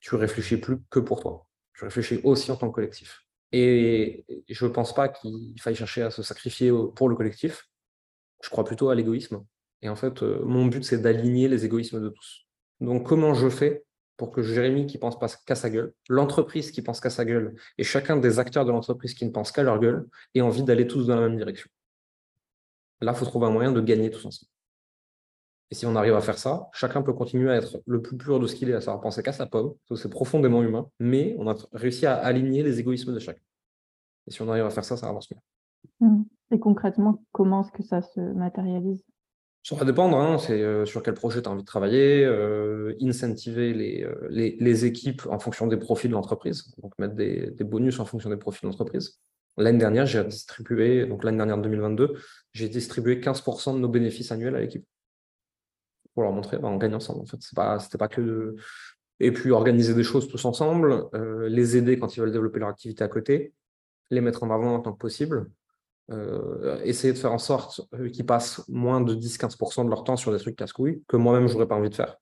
Speaker 2: tu réfléchis plus que pour toi. Tu réfléchis aussi en tant que collectif. Et je ne pense pas qu'il faille chercher à se sacrifier pour le collectif. Je crois plutôt à l'égoïsme. Et en fait, euh, mon but, c'est d'aligner les égoïsmes de tous. Donc, comment je fais pour que Jérémy qui pense pas qu'à sa gueule, l'entreprise qui pense qu'à sa gueule et chacun des acteurs de l'entreprise qui ne pense qu'à leur gueule aient envie d'aller tous dans la même direction? Là, il faut trouver un moyen de gagner tous ensemble. Et si on arrive à faire ça, chacun peut continuer à être le plus pur de ce qu'il est, à savoir penser qu'à sa pomme, c'est profondément humain, mais on a réussi à aligner les égoïsmes de chacun. Et si on arrive à faire ça, ça avance mieux.
Speaker 1: Mmh. Et concrètement, comment est-ce que ça se matérialise?
Speaker 2: Ça va dépendre, hein, c'est euh, sur quel projet tu as envie de travailler, euh, incentiver euh, les, les, équipes en fonction des profils de l'entreprise, donc mettre des, bonus en fonction des profils de l'entreprise. L'année dernière, j'ai distribué, donc l'année dernière 2022, j'ai distribué 15% de nos bénéfices annuels à l'équipe pour leur montrer, bah, on gagne ensemble. En fait, c'est pas, c'était pas que de... Et puis organiser des choses tous ensemble, les aider quand ils veulent développer leur activité à côté, les mettre en avant en tant que possible, euh, essayer de faire en sorte qu'ils passent moins de 10-15% de leur temps sur des trucs casse-couilles que moi-même, je n'aurais pas envie de faire.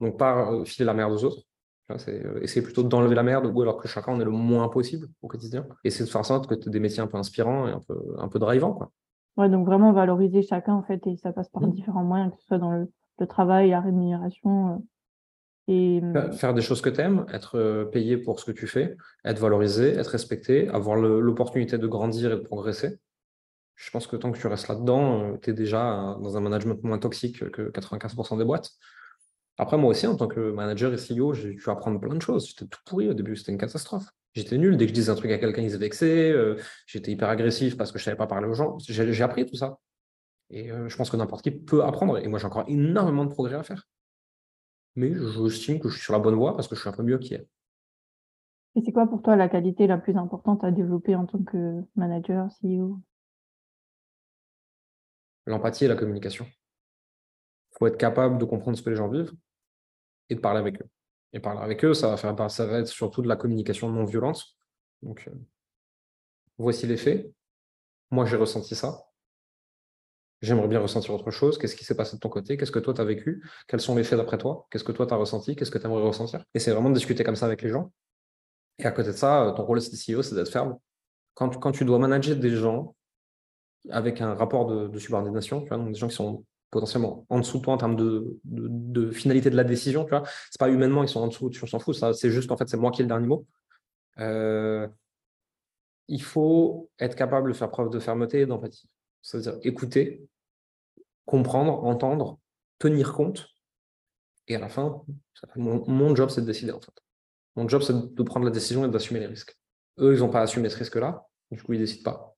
Speaker 2: Donc, pas filer la merde aux autres. C'est essayer plutôt d'enlever la merde ou alors que chacun en est le moins possible au quotidien. Essayer de faire en sorte que tu aies des métiers un peu inspirants et un peu, un peu drivants. Quoi.
Speaker 1: Ouais, donc vraiment valoriser chacun en fait et ça passe par mmh. différents moyens, que ce soit dans le, le travail, la rémunération. et...
Speaker 2: Mmh faire des choses que tu aimes, être payé pour ce que tu fais, être valorisé, être respecté, avoir l'opportunité de grandir et de progresser. Je pense que tant que tu restes là-dedans, tu es déjà dans un management moins toxique que 95% des boîtes. Après, moi aussi, en tant que manager et CEO, j'ai dû apprendre plein de choses. J'étais tout pourri au début, c'était une catastrophe. J'étais nul. Dès que je disais un truc à quelqu'un, il se vexait. Euh, j'étais hyper agressif parce que je ne savais pas parler aux gens. J'ai appris tout ça. Et euh, je pense que n'importe qui peut apprendre. Et moi, j'ai encore énormément de progrès à faire. Mais j'estime que je suis sur la bonne voie parce que je suis un peu mieux qu'hier.
Speaker 1: Et c'est quoi pour toi la qualité la plus importante à développer en tant que manager, CEO
Speaker 2: L'empathie et la communication. Il faut être capable de comprendre ce que les gens vivent et de parler avec eux. Et parler avec eux, ça va, faire, ça va être surtout de la communication non violente. Donc, euh, voici les faits. Moi, j'ai ressenti ça. J'aimerais bien ressentir autre chose. Qu'est-ce qui s'est passé de ton côté? Qu'est-ce que toi, tu as vécu? Quels sont les faits d'après toi? Qu'est-ce que toi, tu as ressenti? Qu'est-ce que tu aimerais ressentir? Et c'est vraiment de discuter comme ça avec les gens. Et à côté de ça, ton rôle de CEO, c'est d'être ferme. Quand, quand, tu dois manager des gens avec un rapport de, subordination, tu vois, donc des gens qui sont potentiellement en dessous de toi en termes de, finalité de la décision. Tu vois, c'est pas humainement, ils sont en dessous, tu s'en fous. C'est juste qu'en fait, c'est moi qui ai le dernier mot. Euh, il faut être capable de faire preuve de fermeté et d'empathie. C'est-à-dire écouter, comprendre, entendre, tenir compte. Et à la fin, mon, job, c'est de décider en fait. Mon job, c'est de prendre la décision et d'assumer les risques. Eux, ils n'ont pas assumé ce risque-là, du coup, ils ne décident pas.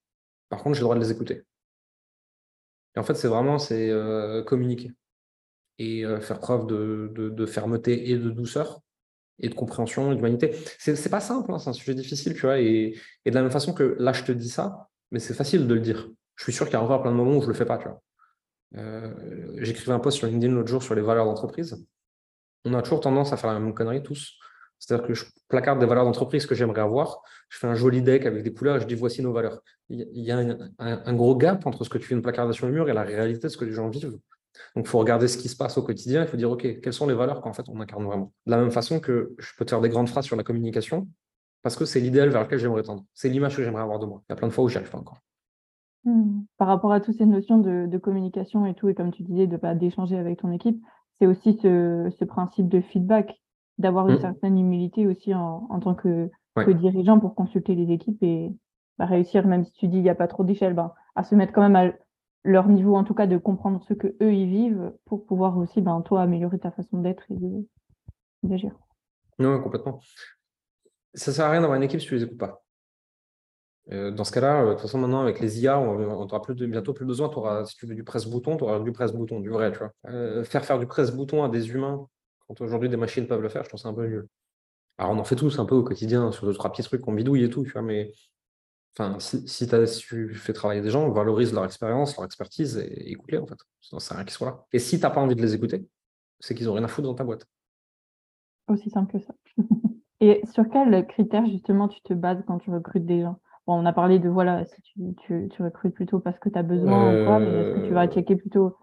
Speaker 2: Par contre, j'ai le droit de les écouter. Et en fait, c'est vraiment c'est euh, communiquer et euh, faire preuve de, fermeté et de douceur et de compréhension et d'humanité. C'est pas simple, hein, c'est un sujet difficile, tu vois. Et, de la même façon que là, je te dis ça, mais c'est facile de le dire. Je suis sûr qu'il y a encore plein de moments où je le fais pas, tu vois. Euh, j'écrivais un post sur LinkedIn l'autre jour sur les valeurs d'entreprise. On a toujours tendance à faire la même connerie tous. C'est-à-dire que je placarde des valeurs d'entreprise que j'aimerais avoir, je fais un joli deck avec des couleurs et je dis voici nos valeurs. Il y a un, gros gap entre ce que tu fais une placarder sur le mur et la réalité de ce que les gens vivent. Donc, il faut regarder ce qui se passe au quotidien. Il faut dire, OK, quelles sont les valeurs qu'en fait on incarne vraiment? De la même façon que je peux te faire des grandes phrases sur la communication, parce que c'est l'idéal vers lequel j'aimerais tendre. C'est l'image que j'aimerais avoir de moi. Il y a plein de fois où j'y arrive pas encore.
Speaker 1: Par rapport à toutes ces notions de, communication et tout, et comme tu disais, de pas d'échanger avec ton équipe, c'est aussi ce, principe de feedback, d'avoir une hmm. certaine humilité aussi en tant que, dirigeants pour consulter les équipes et bah, réussir, même si tu dis il n'y a pas trop d'échelle, ben, à se mettre quand même à leur niveau, en tout cas, de comprendre ce que eux y vivent pour pouvoir aussi, ben, toi, améliorer ta façon d'être et d'agir.
Speaker 2: Oui, complètement. Ça ne sert à rien d'avoir une équipe si tu ne les écoutes pas. Euh, dans ce cas-là, euh, de toute façon, maintenant, avec les IA, on n'aura plus bientôt plus besoin. Auras, si tu veux du presse-bouton, tu auras du presse-bouton, du vrai. Tu vois. Euh, faire faire du presse-bouton à des humains, quand aujourd'hui des machines peuvent le faire, je trouve ça un peu nul. Alors, on en fait tous un peu au quotidien sur deux, trois petits trucs qu'on bidouille et tout, tu vois, mais enfin, si, tu fais travailler des gens, valorise leur expérience, leur expertise et, écoute-les, en fait. Sinon, c'est rien qu'ils soient là. Et si tu n'as pas envie de les écouter, c'est qu'ils n'ont rien à foutre dans ta boîte.
Speaker 1: Aussi simple que ça. et sur quels critères, justement, tu te bases quand tu recrutes des gens? Bon, on a parlé de, voilà, si tu, tu, recrutes plutôt parce que tu as besoin ou quoi, mais est-ce que tu vas euh. checker plutôt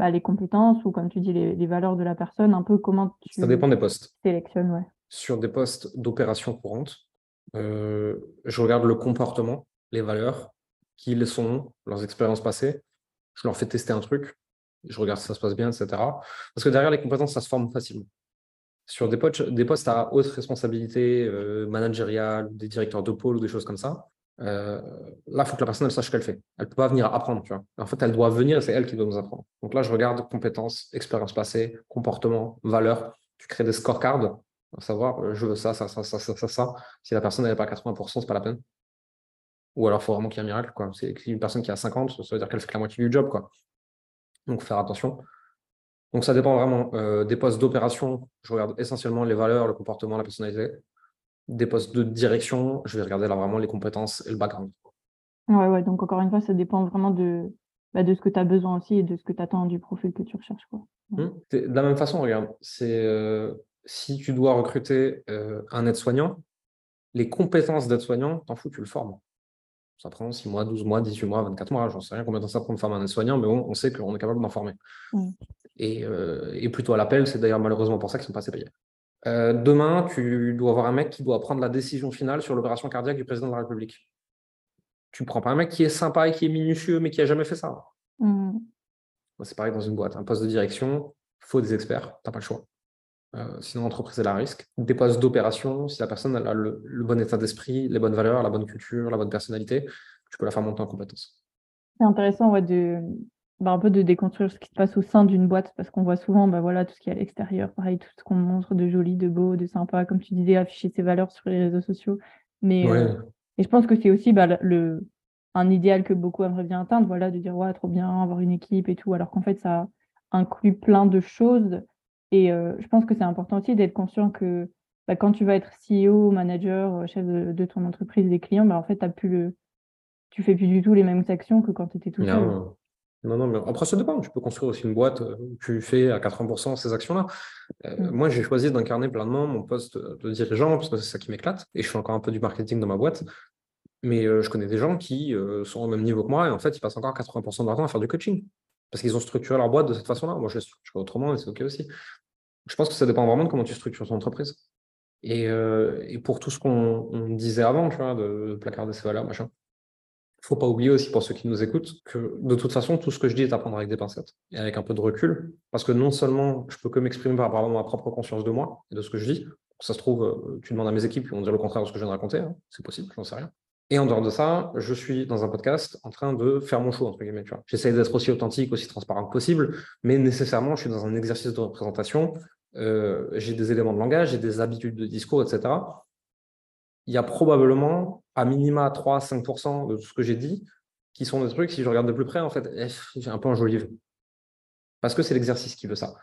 Speaker 1: bah, les compétences ou, comme tu dis, les, les, valeurs de la personne Un peu comment tu
Speaker 2: Ça dépend des postes.
Speaker 1: sélectionnes, ouais
Speaker 2: sur des postes d'opération courante. Euh, je regarde le comportement, les valeurs, qui ils sont, leurs expériences passées. Je leur fais tester un truc. Je regarde si ça se passe bien, etc. Parce que derrière les compétences, ça se forme facilement. Sur des postes, des postes à haute responsabilité euh, managériale, des directeurs de pôle ou des choses comme ça, euh, là, il faut que la personne sache ce qu'elle fait. Elle ne peut pas venir apprendre. En fait, elle doit venir et c'est elle qui doit nous apprendre. Donc là, je regarde compétences, expérience passée, comportement, valeurs. Tu crées des scorecards à savoir, euh, je veux ça, ça, ça, ça, ça, ça, Si la personne n'est pas à 80%, c'est pas la peine. Ou alors, il faut vraiment qu'il y ait un miracle. C'est une personne qui a 50, ça veut dire qu'elle fait que la moitié du job. Quoi. Donc, faire attention. Donc, ça dépend vraiment euh, des postes d'opération. Je regarde essentiellement les valeurs, le comportement, la personnalité. Des postes de direction, je vais regarder là vraiment les compétences et le background.
Speaker 1: Ouais, ouais. Donc, encore une fois, ça dépend vraiment de, bah, de ce que tu as besoin aussi et de ce que tu attends du profil que tu recherches. Quoi.
Speaker 2: Mmh. De la même façon, regarde, c'est euh, si tu dois recruter euh, un aide-soignant, les compétences d'aide-soignant, t'en fous, tu le formes. Ça prend 6 mois, 12 mois, 18 mois, 24 mois, j'en sais rien combien de temps ça prend de former un aide-soignant, mais bon, on sait qu'on est capable d'en former. Et, et plutôt à l'appel, c'est d'ailleurs malheureusement pour ça qu'ils sont pas assez payés. Demain, tu dois avoir un mec qui doit prendre la décision finale sur l'opération cardiaque du président de la République. Tu ne prends pas un mec qui est sympa et qui est minutieux, mais qui a jamais fait ça. Mmh. C'est pareil dans une boîte. Un poste de direction, il faut des experts, tu n'as pas le choix. Euh, sinon, l'entreprise est à risque. Des postes d'opération, si la personne a le, bon état d'esprit, les bonnes valeurs, la bonne culture, la bonne personnalité, tu peux la faire monter en compétence.
Speaker 1: C'est intéressant de, bah, un peu de déconstruire ce qui se passe au sein d'une boîte, parce qu'on voit souvent bah, voilà, tout ce qui est à l'extérieur, pareil, tout ce qu'on montre de joli, de beau, de sympa, comme tu disais, afficher ses valeurs sur les réseaux sociaux. Mais, euh, et je pense que c'est aussi bah, le, un idéal que beaucoup aimeraient bien atteindre, voilà, de dire ouais, trop bien, avoir une équipe et tout, alors qu'en fait, ça inclut plein de choses. Et euh, je pense que c'est important aussi d'être conscient que bah, quand tu vas être CEO, manager, euh, chef de, ton entreprise, des clients, bah, en fait, as plus le... tu fais plus du tout les mêmes actions que quand tu étais tout seul.
Speaker 2: Non, non, mais après, ça dépend. Tu peux construire aussi une boîte euh, où tu fais à 80% ces actions-là. Mmh. Moi, j'ai choisi d'incarner pleinement mon poste de dirigeant parce que c'est ça qui m'éclate. Et je fais encore un peu du marketing dans ma boîte. Mais je connais des gens qui sont au même niveau que moi et en fait, ils passent encore 80% de leur temps à faire du coaching. Parce qu'ils ont structuré leur boîte de cette façon-là. Moi, je le structure autrement et c'est OK aussi. Je pense que ça dépend vraiment de comment tu structures ton entreprise. Et, et pour tout ce qu'on disait avant, tu vois, de, placarder ses valeurs, machin, faut pas oublier aussi pour ceux qui nous écoutent que de toute façon, tout ce que je dis est à prendre avec des pincettes et avec un peu de recul. Parce que non seulement je peux que m'exprimer par rapport à ma propre conscience de moi et de ce que je dis, ça se trouve, tu demandes à mes équipes, ils vont dire le contraire de ce que je viens de raconter. Hein. C'est possible, j'en sais rien. Et en dehors de ça, je suis dans un podcast en train de faire mon show, entre guillemets. J'essaie d'être aussi authentique, aussi transparent que possible, mais nécessairement, je suis dans un exercice de représentation. Euh, j'ai des éléments de langage, j'ai des habitudes de discours, etc. Il y a probablement à minima 3-5% de tout ce que j'ai dit qui sont des trucs, si je regarde de plus près, en fait, eh, j'ai un peu enjolivé. Parce que c'est l'exercice qui veut ça.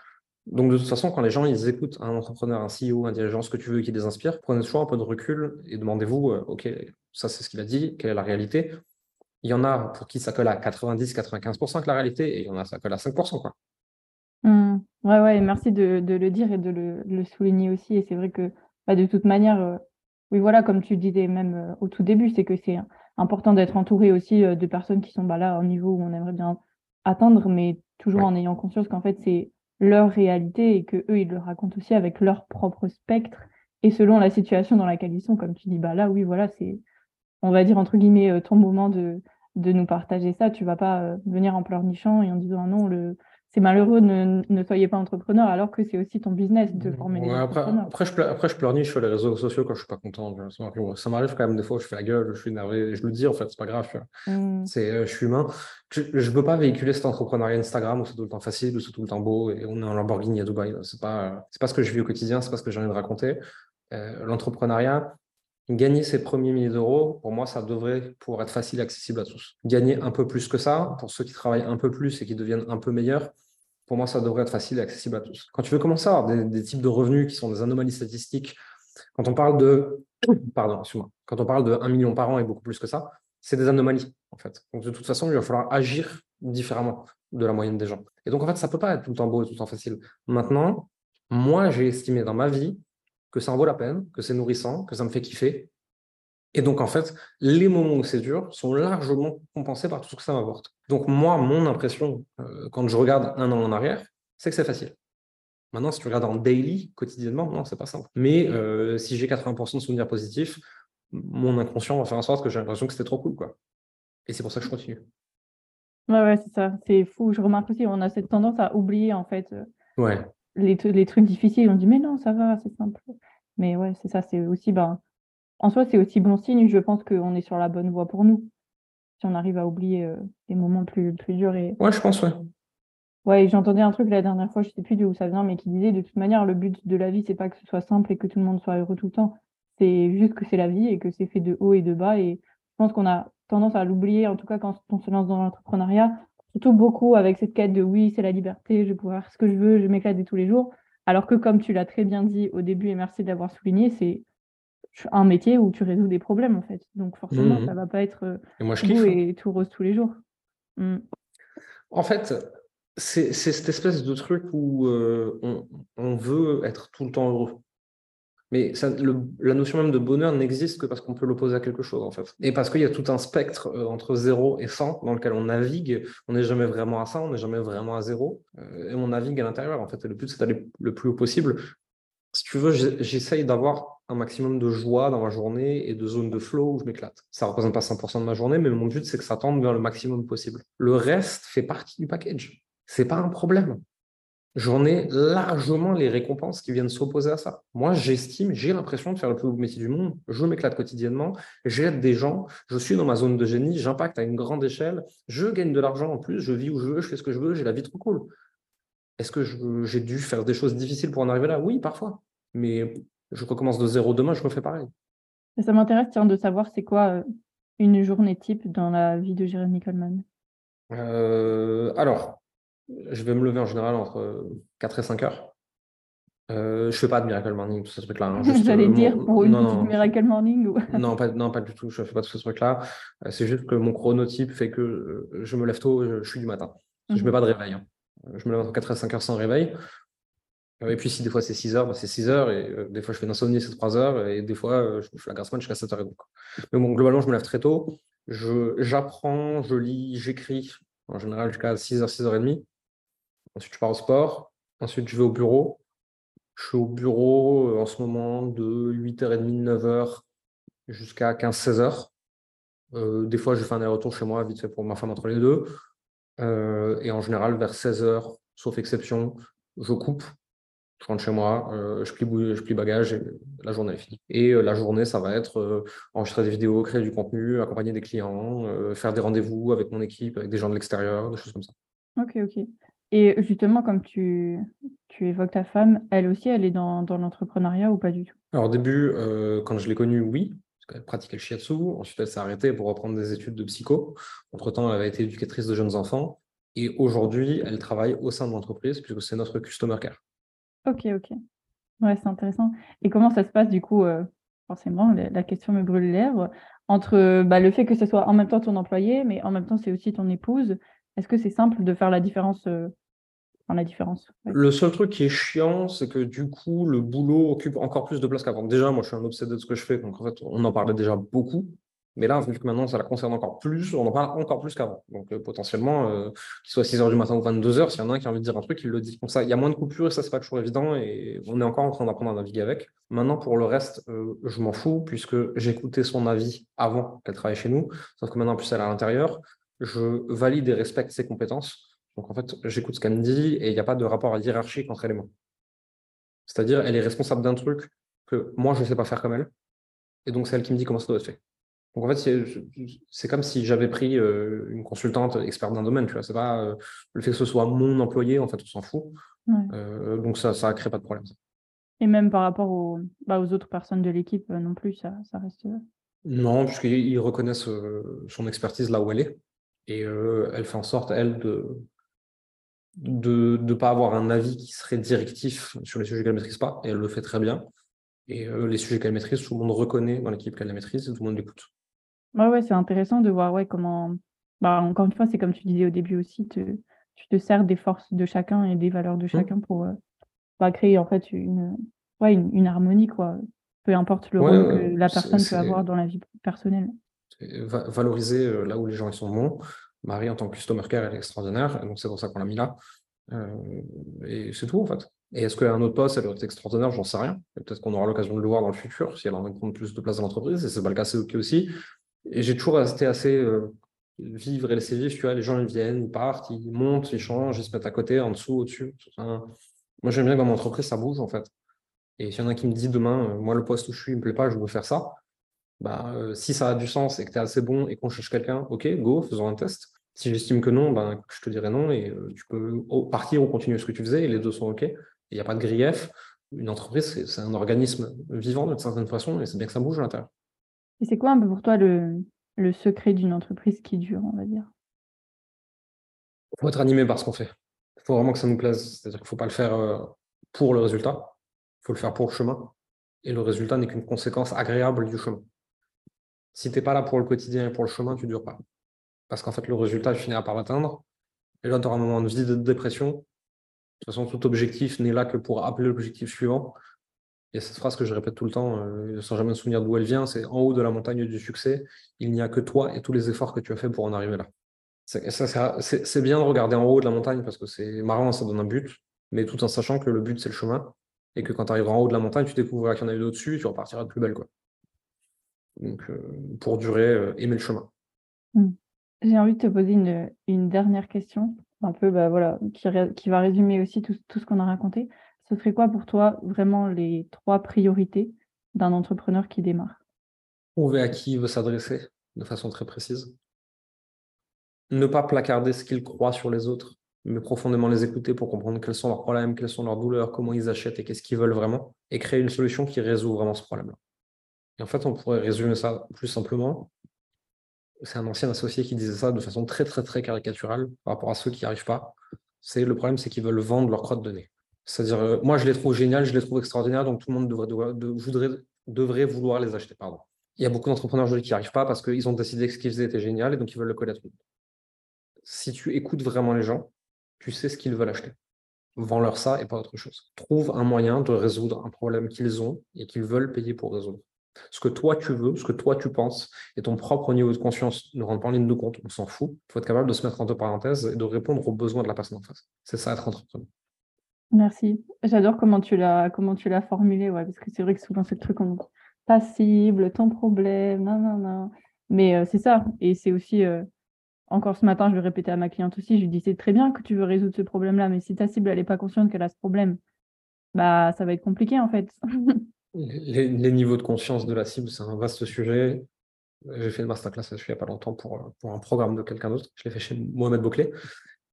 Speaker 2: Donc, de toute façon, quand les gens ils écoutent un entrepreneur, un CEO, un dirigeant, ce que tu veux qui les inspire, prenez toujours un peu de recul et demandez-vous, euh, OK, ça c'est ce qu'il a dit, quelle est la réalité Il y en a pour qui ça colle à 90-95% que la réalité, et il y en a ça colle à 5%. Quoi.
Speaker 1: Mmh. ouais, ouais, merci de, le dire et de le, souligner aussi. Et c'est vrai que bah, de toute manière, euh, oui, voilà, comme tu disais même euh, au tout début, c'est que c'est important d'être entouré aussi de personnes qui sont bah, là au niveau où on aimerait bien atteindre, mais toujours en ayant conscience qu'en fait, c'est leur réalité et que eux ils le racontent aussi avec leur propre spectre et selon la situation dans laquelle ils sont. Comme tu dis bah là oui voilà c'est on va dire entre guillemets euh, ton moment de de nous partager ça. Tu vas pas euh, venir en pleurnichant et en disant ah non le c'est malheureux, ne, ne soyez pas entrepreneur, alors que c'est aussi ton business de former
Speaker 2: les après, Après, je, pleure, après, je pleurniche sur les réseaux sociaux quand je suis pas content. Ça m'arrive quand même des fois, je fais la gueule, je suis énervé, je le dis en fait, c'est pas grave. Mmh. C'est, euh, je suis humain. Je ne peux pas véhiculer cet entrepreneuriat Instagram où c'est tout le temps facile, où c'est tout le temps beau et on est en Lamborghini à Dubaï. C'est pas, c'est pas ce que je vis au quotidien, c'est pas ce que j'ai envie de raconter. Euh, l'entrepreneuriat, Gagner ses premiers milliers d'euros, pour moi, ça devrait pouvoir être facile et accessible à tous. Gagner un peu plus que ça, pour ceux qui travaillent un peu plus et qui deviennent un peu meilleurs, pour moi, ça devrait être facile et accessible à tous. Quand tu veux commencer à avoir des, types de revenus qui sont des anomalies statistiques, quand on parle de, pardon, quand on parle de 1 million par an et beaucoup plus que ça, c'est des anomalies, en fait. Donc, de toute façon, il va falloir agir différemment de la moyenne des gens. Et donc, en fait, ça peut pas être tout le temps beau et tout le temps facile. Maintenant, moi, j'ai estimé dans ma vie que ça en vaut la peine, que c'est nourrissant, que ça me fait kiffer. Et donc, en fait, les moments où c'est dur sont largement compensés par tout ce que ça m'apporte. Donc, moi, mon impression, euh, quand je regarde un an en arrière, c'est que c'est facile. Maintenant, si tu regardes en daily, quotidiennement, non, c'est pas simple. Mais euh, si j'ai 80% de souvenirs positifs, mon inconscient va faire en sorte que j'ai l'impression que c'était trop cool. Quoi. Et c'est pour ça que je continue.
Speaker 1: Ouais, ouais, c'est ça. C'est fou. Je remarque aussi, on a cette tendance à oublier, en fait, euh,
Speaker 2: ouais
Speaker 1: les, trucs difficiles, on dit mais non, ça va, c'est simple. Mais ouais, c'est ça, c'est aussi, ben, en soi, c'est aussi bon signe, je pense qu'on est sur la bonne voie pour nous. Si on arrive à oublier euh, les moments plus, plus durs. Et...
Speaker 2: Ouais, je pense, ouais.
Speaker 1: Ouais, j'entendais un truc la dernière fois, je sais plus d'où ça vient, mais qui disait de toute manière, le but de la vie, c'est pas que ce soit simple et que tout le monde soit heureux tout le temps. C'est juste que c'est la vie et que c'est fait de haut et de bas. Et je pense qu'on a tendance à l'oublier, en tout cas quand on se lance dans l'entrepreneuriat, surtout beaucoup avec cette quête de oui, c'est la liberté, je vais pouvoir faire ce que je veux, je m'éclater tous les jours. Alors que comme tu l'as très bien dit au début, et merci de l'avoir souligné, c'est un métier où tu résous des problèmes en fait. Donc forcément, ça mmh. ça va pas être euh,
Speaker 2: et moi, je hein.
Speaker 1: et tout rose tous les jours. Mmh.
Speaker 2: En fait, c'est cette espèce de truc où euh, on, veut être tout le temps heureux. Mais la notion même de bonheur n'existe que parce qu'on peut l'opposer à quelque chose, en fait. Et parce qu'il y a tout un spectre euh, entre 0 et 100 dans lequel on navigue. On n'est jamais vraiment à 100, on n'est jamais vraiment à 0. Euh, et on navigue à l'intérieur, en fait. Le but, c'est d'aller le plus haut possible. Si tu veux, j'essaye d'avoir un maximum de joie dans ma journée et de zones de flow où je m'éclate. Ça ne représente pas 100% de ma journée, mais mon but, c'est que ça tende vers le maximum possible. Le reste fait partie du package. C'est pas un problème j'en ai largement les récompenses qui viennent s'opposer à ça. Moi, j'estime, j'ai l'impression de faire le plus beau métier du monde, je m'éclate quotidiennement, j'aide des gens, je suis dans ma zone de génie, j'impacte à une grande échelle, je gagne de l'argent en plus, je vis où je veux, je fais ce que je veux, j'ai la vie trop cool. Est-ce que j'ai dû faire des choses difficiles pour en arriver là? Oui, parfois. Mais je recommence de zéro demain, je refais pareil.
Speaker 1: Ça m'intéresse de savoir c'est quoi euh, une journée type dans la vie de Jérémy Coleman.
Speaker 2: Euh, alors, je vais me lever en général entre 4 et 5 heures. Euh, je fais pas de Miracle Morning, tout ce truc-là.
Speaker 1: Hein, J'allais euh, dire pour une petite Miracle Morning ou...
Speaker 2: non, pas, non, pas du tout. Je fais pas de ce truc-là. Euh, c'est juste que mon chronotype fait que euh, je me lève tôt, je, suis du matin. Je ne mets mhm. pas de réveil. Hein. Je me lève entre 4 et 5 heures sans réveil. Et puis, si des fois c'est 6 heures, bah, c'est 6 heures. Et des fois, je fais une insomnie, c'est 3 heures. Et des fois, je, fais la grasse jusqu'à 7 h Mais bon, globalement, je me lève très tôt. J'apprends, je, lis, j'écris, en général jusqu'à 6h, 6h30. Ensuite, je pars au sport. Ensuite, je vais au bureau. Je suis au bureau euh, en ce moment de 8h30, 9h jusqu'à 15-16h. Euh, des fois, je fais un aller-retour chez moi, vite fait pour ma femme entre les deux. Euh, et en général, vers 16h, sauf exception, je coupe, je rentre chez moi, je, plie, je bagage et la journée est finie. Et la journée, ça va être enregistrer des vidéos, créer du contenu, accompagner des clients, faire des rendez-vous avec mon équipe, avec des gens de l'extérieur, des choses comme ça.
Speaker 1: Ok, ok. Et justement, comme tu, tu évoques ta femme, elle aussi, elle est dans, dans l'entrepreneuriat ou pas du tout?
Speaker 2: Alors au début, euh, quand je l'ai connue, oui, parce qu'elle pratiquait le shiatsu. Ensuite, elle s'est arrêtée pour reprendre des études de psycho. Entre-temps, elle avait été éducatrice de jeunes enfants. Et aujourd'hui, elle travaille au sein de l'entreprise, puisque c'est notre customer care.
Speaker 1: Ok, ok. Ouais, c'est intéressant. Et comment ça se passe du coup euh, Forcément, la question me brûle les lèvres. Entre bah, le fait que ce soit en même temps ton employé, mais en même temps, c'est aussi ton épouse. Est-ce que c'est simple de faire la différence euh, la différence?
Speaker 2: Le seul truc qui est chiant, c'est que du coup, le boulot occupe encore plus de place qu'avant. Déjà, moi, je suis un obsédé de ce que je fais, donc en fait, on en parlait déjà beaucoup. Mais là, vu que maintenant, ça la concerne encore plus, on en parle encore plus qu'avant. Donc, euh, potentiellement, euh, qu'il soit 6 h du matin ou 22 h s'il y en a un qui a envie de dire un truc, il le dit. Donc, ça, il y a moins de coupures et ça, c'est pas toujours évident. Et on est encore en train d'apprendre à naviguer avec. Maintenant, pour le reste, je m'en fous, puisque j'écoutais son avis avant qu'elle travaille chez nous. Sauf que maintenant, en plus, elle est à l'intérieur je valide et respecte ses compétences. Donc en fait, j'écoute ce qu'elle me dit et il n'y a pas de rapport hiérarchique entre moi. C'est-à-dire, elle est responsable d'un truc que moi, je ne sais pas faire comme elle. Et donc, c'est elle qui me dit comment ça doit être fait. Donc en fait, c'est comme si j'avais pris euh, une consultante experte d'un domaine. Tu vois, c'est pas euh, le fait que ce soit mon employé, en fait, on s'en fout. Euh, donc ça, ça crée pas de problème.
Speaker 1: Et même par rapport bah, aux autres personnes de l'équipe non plus, ça, ça reste.
Speaker 2: Non, puisqu'ils reconnaissent son expertise là où elle est. Et euh, elle fait en sorte, elle, de de ne pas avoir un avis qui serait directif sur les sujets qu'elle ne maîtrise pas, et elle le fait très bien. Et euh, les sujets qu'elle maîtrise, tout le monde reconnaît dans l'équipe qu'elle la maîtrise, et tout le monde l'écoute.
Speaker 1: Ouais, ouais, c'est intéressant de voir ouais, comment. Bah, encore une fois, c'est comme tu disais au début aussi, tu te sers des forces de chacun et des valeurs de mmh. chacun pour euh, bah, créer en fait une, ouais, une, harmonie, quoi. Peu importe le rôle que la personne peut avoir dans la vie personnelle
Speaker 2: valoriser euh, là où les gens ils sont bons. Marie, en tant que customer care, elle est extraordinaire, donc c'est pour ça qu'on l'a mis là. Euh, et c'est tout, en fait. Et est-ce qu'un autre poste, elle aurait été extraordinaire? J'en sais rien. Peut-être qu'on aura l'occasion de le voir dans le futur, si elle en prendre plus de place dans l'entreprise, et c'est pas le cas, c'est OK aussi. Et j'ai toujours resté assez euh, vivre et laisser vivre, tu vois, les gens ils viennent, ils partent, ils montent, ils changent, ils se mettent à côté, en dessous, au-dessus. moi, j'aime bien que dans mon entreprise, ça bouge, en fait. Et s'il y en a qui me dit demain, moi, le poste où je suis, il me plaît pas, je veux faire ça, bah, euh, si ça a du sens et que tu es assez bon et qu'on cherche quelqu'un, ok, go, faisons un test. Si j'estime que non, ben, je te dirai non et euh, tu peux partir ou continuer ce que tu faisais et les deux sont ok. Il n'y a pas de grief. Une entreprise, c'est un organisme vivant d'une certaine façon et c'est bien que ça bouge à l'intérieur.
Speaker 1: Et c'est quoi un peu pour toi le, le secret d'une entreprise qui dure, on va dire?
Speaker 2: Il faut être animé par ce qu'on fait. Il faut vraiment que ça nous plaise. C'est-à-dire qu'il ne faut pas le faire euh, pour le résultat, il faut le faire pour le chemin. Et le résultat n'est qu'une conséquence agréable du chemin si tu n'es pas là pour le quotidien et pour le chemin, tu ne dures pas. Parce qu'en fait, le résultat, tu finiras par l'atteindre. Et là, tu auras un moment de vie de dépression. De toute façon, tout objectif n'est là que pour appeler l'objectif suivant. A cette phrase que je répète tout le temps, euh, sans jamais me souvenir d'où elle vient, c'est en haut de la montagne du succès, il n'y a que toi et tous les efforts que tu as fait pour en arriver là. C'est bien de regarder en haut de la montagne parce que c'est marrant, ça donne un but, mais tout en sachant que le but c'est le chemin et que quand tu arriveras en haut de la montagne, tu découvriras qu'il y en a eu au-dessus, tu repartiras de plus belle. Donc, euh, pour durer, euh, aimer le chemin.
Speaker 1: Hmm. J'ai envie de te poser une, dernière question, un peu bah, voilà, qui, qui va résumer aussi tout, tout ce qu'on a raconté. Ce serait quoi pour toi vraiment les trois priorités d'un entrepreneur qui démarre?
Speaker 2: Trouver à qui il veut s'adresser de façon très précise. Ne pas placarder ce qu'il croit sur les autres, mais profondément les écouter pour comprendre quels sont leurs problèmes, quelles sont leurs douleurs, comment ils achètent et qu'est-ce qu'ils veulent vraiment, et créer une solution qui résout vraiment ce problème-là. Et en fait, on pourrait résumer ça plus simplement. C'est un ancien associé qui disait ça de façon très, très, très caricaturale par rapport à ceux qui n'y arrivent pas. Le problème, c'est qu'ils veulent vendre leur crotte de nez. C'est-à-dire, euh, moi, je les trouve géniales, je les trouve extraordinaires, donc tout le monde devrait, devrait vouloir les acheter. Pardon. Il y a beaucoup d'entrepreneurs aujourd'hui qui n'y arrivent pas parce qu'ils ont décidé que ce qu'ils faisaient était génial et donc ils veulent le connaître. Si tu écoutes vraiment les gens, tu sais ce qu'ils veulent acheter. Vends-leur ça et pas autre chose. Trouve un moyen de résoudre un problème qu'ils ont et qu'ils veulent payer pour résoudre. Ce que toi tu veux, ce que toi tu penses, et ton propre niveau de conscience ne rentre pas en ligne de compte, on s'en fout. Il faut être capable de se mettre entre parenthèses et de répondre aux besoins de la personne en face. C'est ça être entrepreneur.
Speaker 1: Merci. J'adore comment tu l'as comment tu l'as formulé, ouais, parce que c'est vrai que souvent c'est le truc on ta cible, ton problème, non, non, non. Mais euh, c'est ça. Et c'est aussi euh, encore ce matin, je vais répéter à ma cliente aussi, je lui dis c'est très bien que tu veux résoudre ce problème-là, mais si ta cible elle n'est pas consciente qu'elle a ce problème, bah ça va être compliqué en fait.
Speaker 2: Les, niveaux de conscience de la cible, c'est un vaste sujet. J'ai fait une masterclass là-dessus il n'y a pas longtemps pour, pour un programme de quelqu'un d'autre. Je l'ai fait chez Mohamed Bouclé.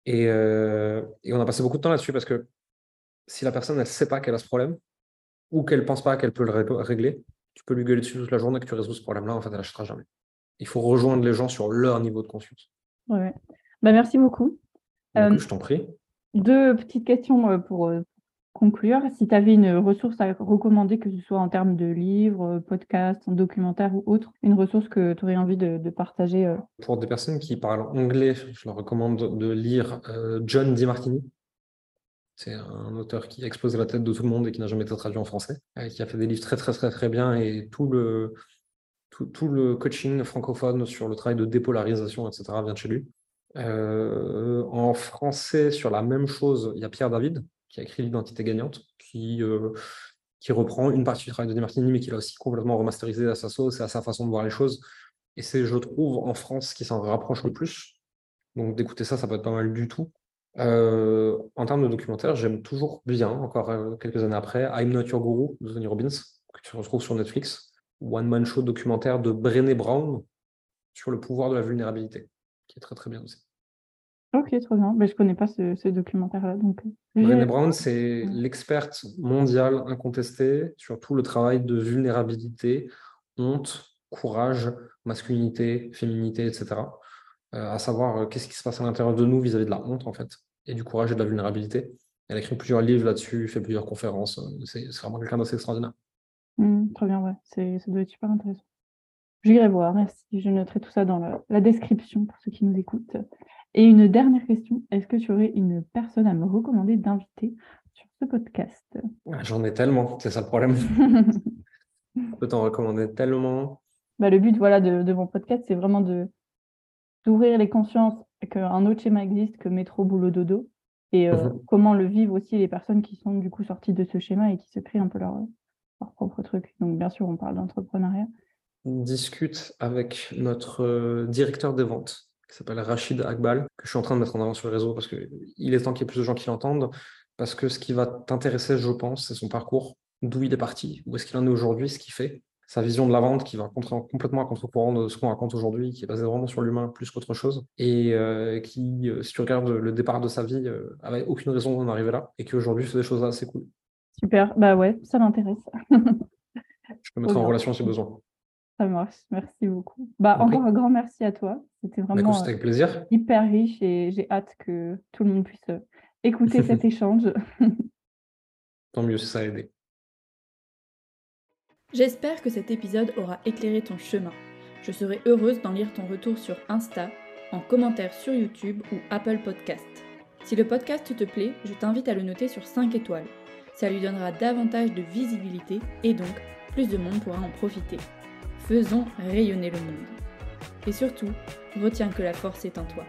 Speaker 2: Et, euh, et on a passé beaucoup de temps là-dessus parce que si la personne ne sait pas qu'elle a ce problème ou qu'elle ne pense pas qu'elle peut le régler, tu peux lui gueuler dessus toute la journée que tu résous ce problème-là, en fait, elle n'achètera jamais. Il faut rejoindre les gens sur leur niveau de conscience.
Speaker 1: Ouais. Bah, merci beaucoup.
Speaker 2: Euh, je t'en prie.
Speaker 1: Deux petites questions euh, pour conclure. Si tu avais une ressource à recommander, que ce soit en termes de livres, podcasts, documentaires ou autre, une ressource que tu aurais envie de, partager
Speaker 2: Pour des personnes qui parlent anglais, je leur recommande de lire John DiMartini. C'est un auteur qui a explosé la tête de tout le monde et qui n'a jamais été traduit en français, qui a fait des livres très très très très bien et tout le, tout, le coaching francophone sur le travail de dépolarisation, etc. vient de chez lui. Euh, en français, sur la même chose, il y a Pierre David qui a écrit l'identité gagnante, qui, euh, qui reprend une partie du travail de Demartini, mais qui l'a aussi complètement remasterisé à sa sauce et à sa façon de voir les choses. Et c'est, je trouve, en France, qui s'en rapproche le plus. Donc d'écouter ça, ça peut être pas mal du tout. Euh, en termes de documentaire, j'aime toujours bien, encore euh, quelques années après, I'm Not Your Guru de Tony Robbins, que tu retrouves sur Netflix, One Man Show documentaire de Brené Brown sur le pouvoir de la vulnérabilité, qui est très très bien aussi.
Speaker 1: Ok, très bien. Mais je ne connais pas ce, documentaire-là. Donc...
Speaker 2: Euh, Brené Brown, c'est l'experte mondiale incontestée sur tout le travail de vulnérabilité, honte, courage, masculinité, féminité, etc. Euh, à savoir euh, qu'est-ce qui se passe à l'intérieur de nous vis-à-vis de la honte, en fait, et du courage et de la vulnérabilité. Elle a écrit plusieurs livres là-dessus, fait plusieurs conférences. Euh, c'est vraiment quelqu'un d'assez extraordinaire.
Speaker 1: Mmh, très bien, ouais. ça doit être super intéressant. J'irai voir, merci. Je noterai tout ça dans la, description pour ceux qui nous écoutent. Et une dernière question, est-ce que tu aurais une personne à me recommander d'inviter sur ce podcast?
Speaker 2: Ah, J'en ai tellement, c'est ça le problème. Je peux t'en recommander tellement.
Speaker 1: Bah, le but voilà, de mon podcast, c'est vraiment de, d'ouvrir les consciences qu'un autre schéma existe que métro, boulot, dodo, et euh, mhm. comment le vivent aussi les personnes qui sont du coup sorties de ce schéma et qui se créent un peu leur, leur propre truc. Donc bien sûr, on parle d'entrepreneuriat.
Speaker 2: On discute avec notre euh, directeur des ventes, qui s'appelle Rachid Akbal, que je suis en train de mettre en avant sur le réseau parce qu'il est temps qu'il y ait plus de gens qui l'entendent, parce que ce qui va t'intéresser, je pense, c'est son parcours, d'où il est parti, où est-ce qu'il en est aujourd'hui, ce qu'il fait, sa vision de la vente qui va complètement à contre-courant de ce qu'on raconte aujourd'hui, qui est basé vraiment sur l'humain plus qu'autre chose, et euh, qui, euh, si tu regardes le départ de sa vie, euh, avait aucune raison d'en arriver là, et qui aujourd'hui fait des choses assez cool.
Speaker 1: Super, bah ouais, ça m'intéresse.
Speaker 2: Je peux mettre en relation si besoin.
Speaker 1: Ça marche, merci beaucoup. Bah, encore un grand merci à toi. C'était bah, vraiment
Speaker 2: avec plaisir.
Speaker 1: hyper riche et j'ai hâte que tout le monde puisse écouter cet échange.
Speaker 2: Tant mieux si ça a aidé.
Speaker 3: J'espère que cet épisode aura éclairé ton chemin. Je serai heureuse d'en lire ton retour sur Insta, en commentaire sur YouTube ou Apple Podcast. Si le podcast te plaît, je t'invite à le noter sur 5 étoiles.
Speaker 1: ça lui donnera davantage de visibilité et donc plus de monde pourra en profiter. Faisons rayonner le monde. Et surtout, retiens que la force est en toi.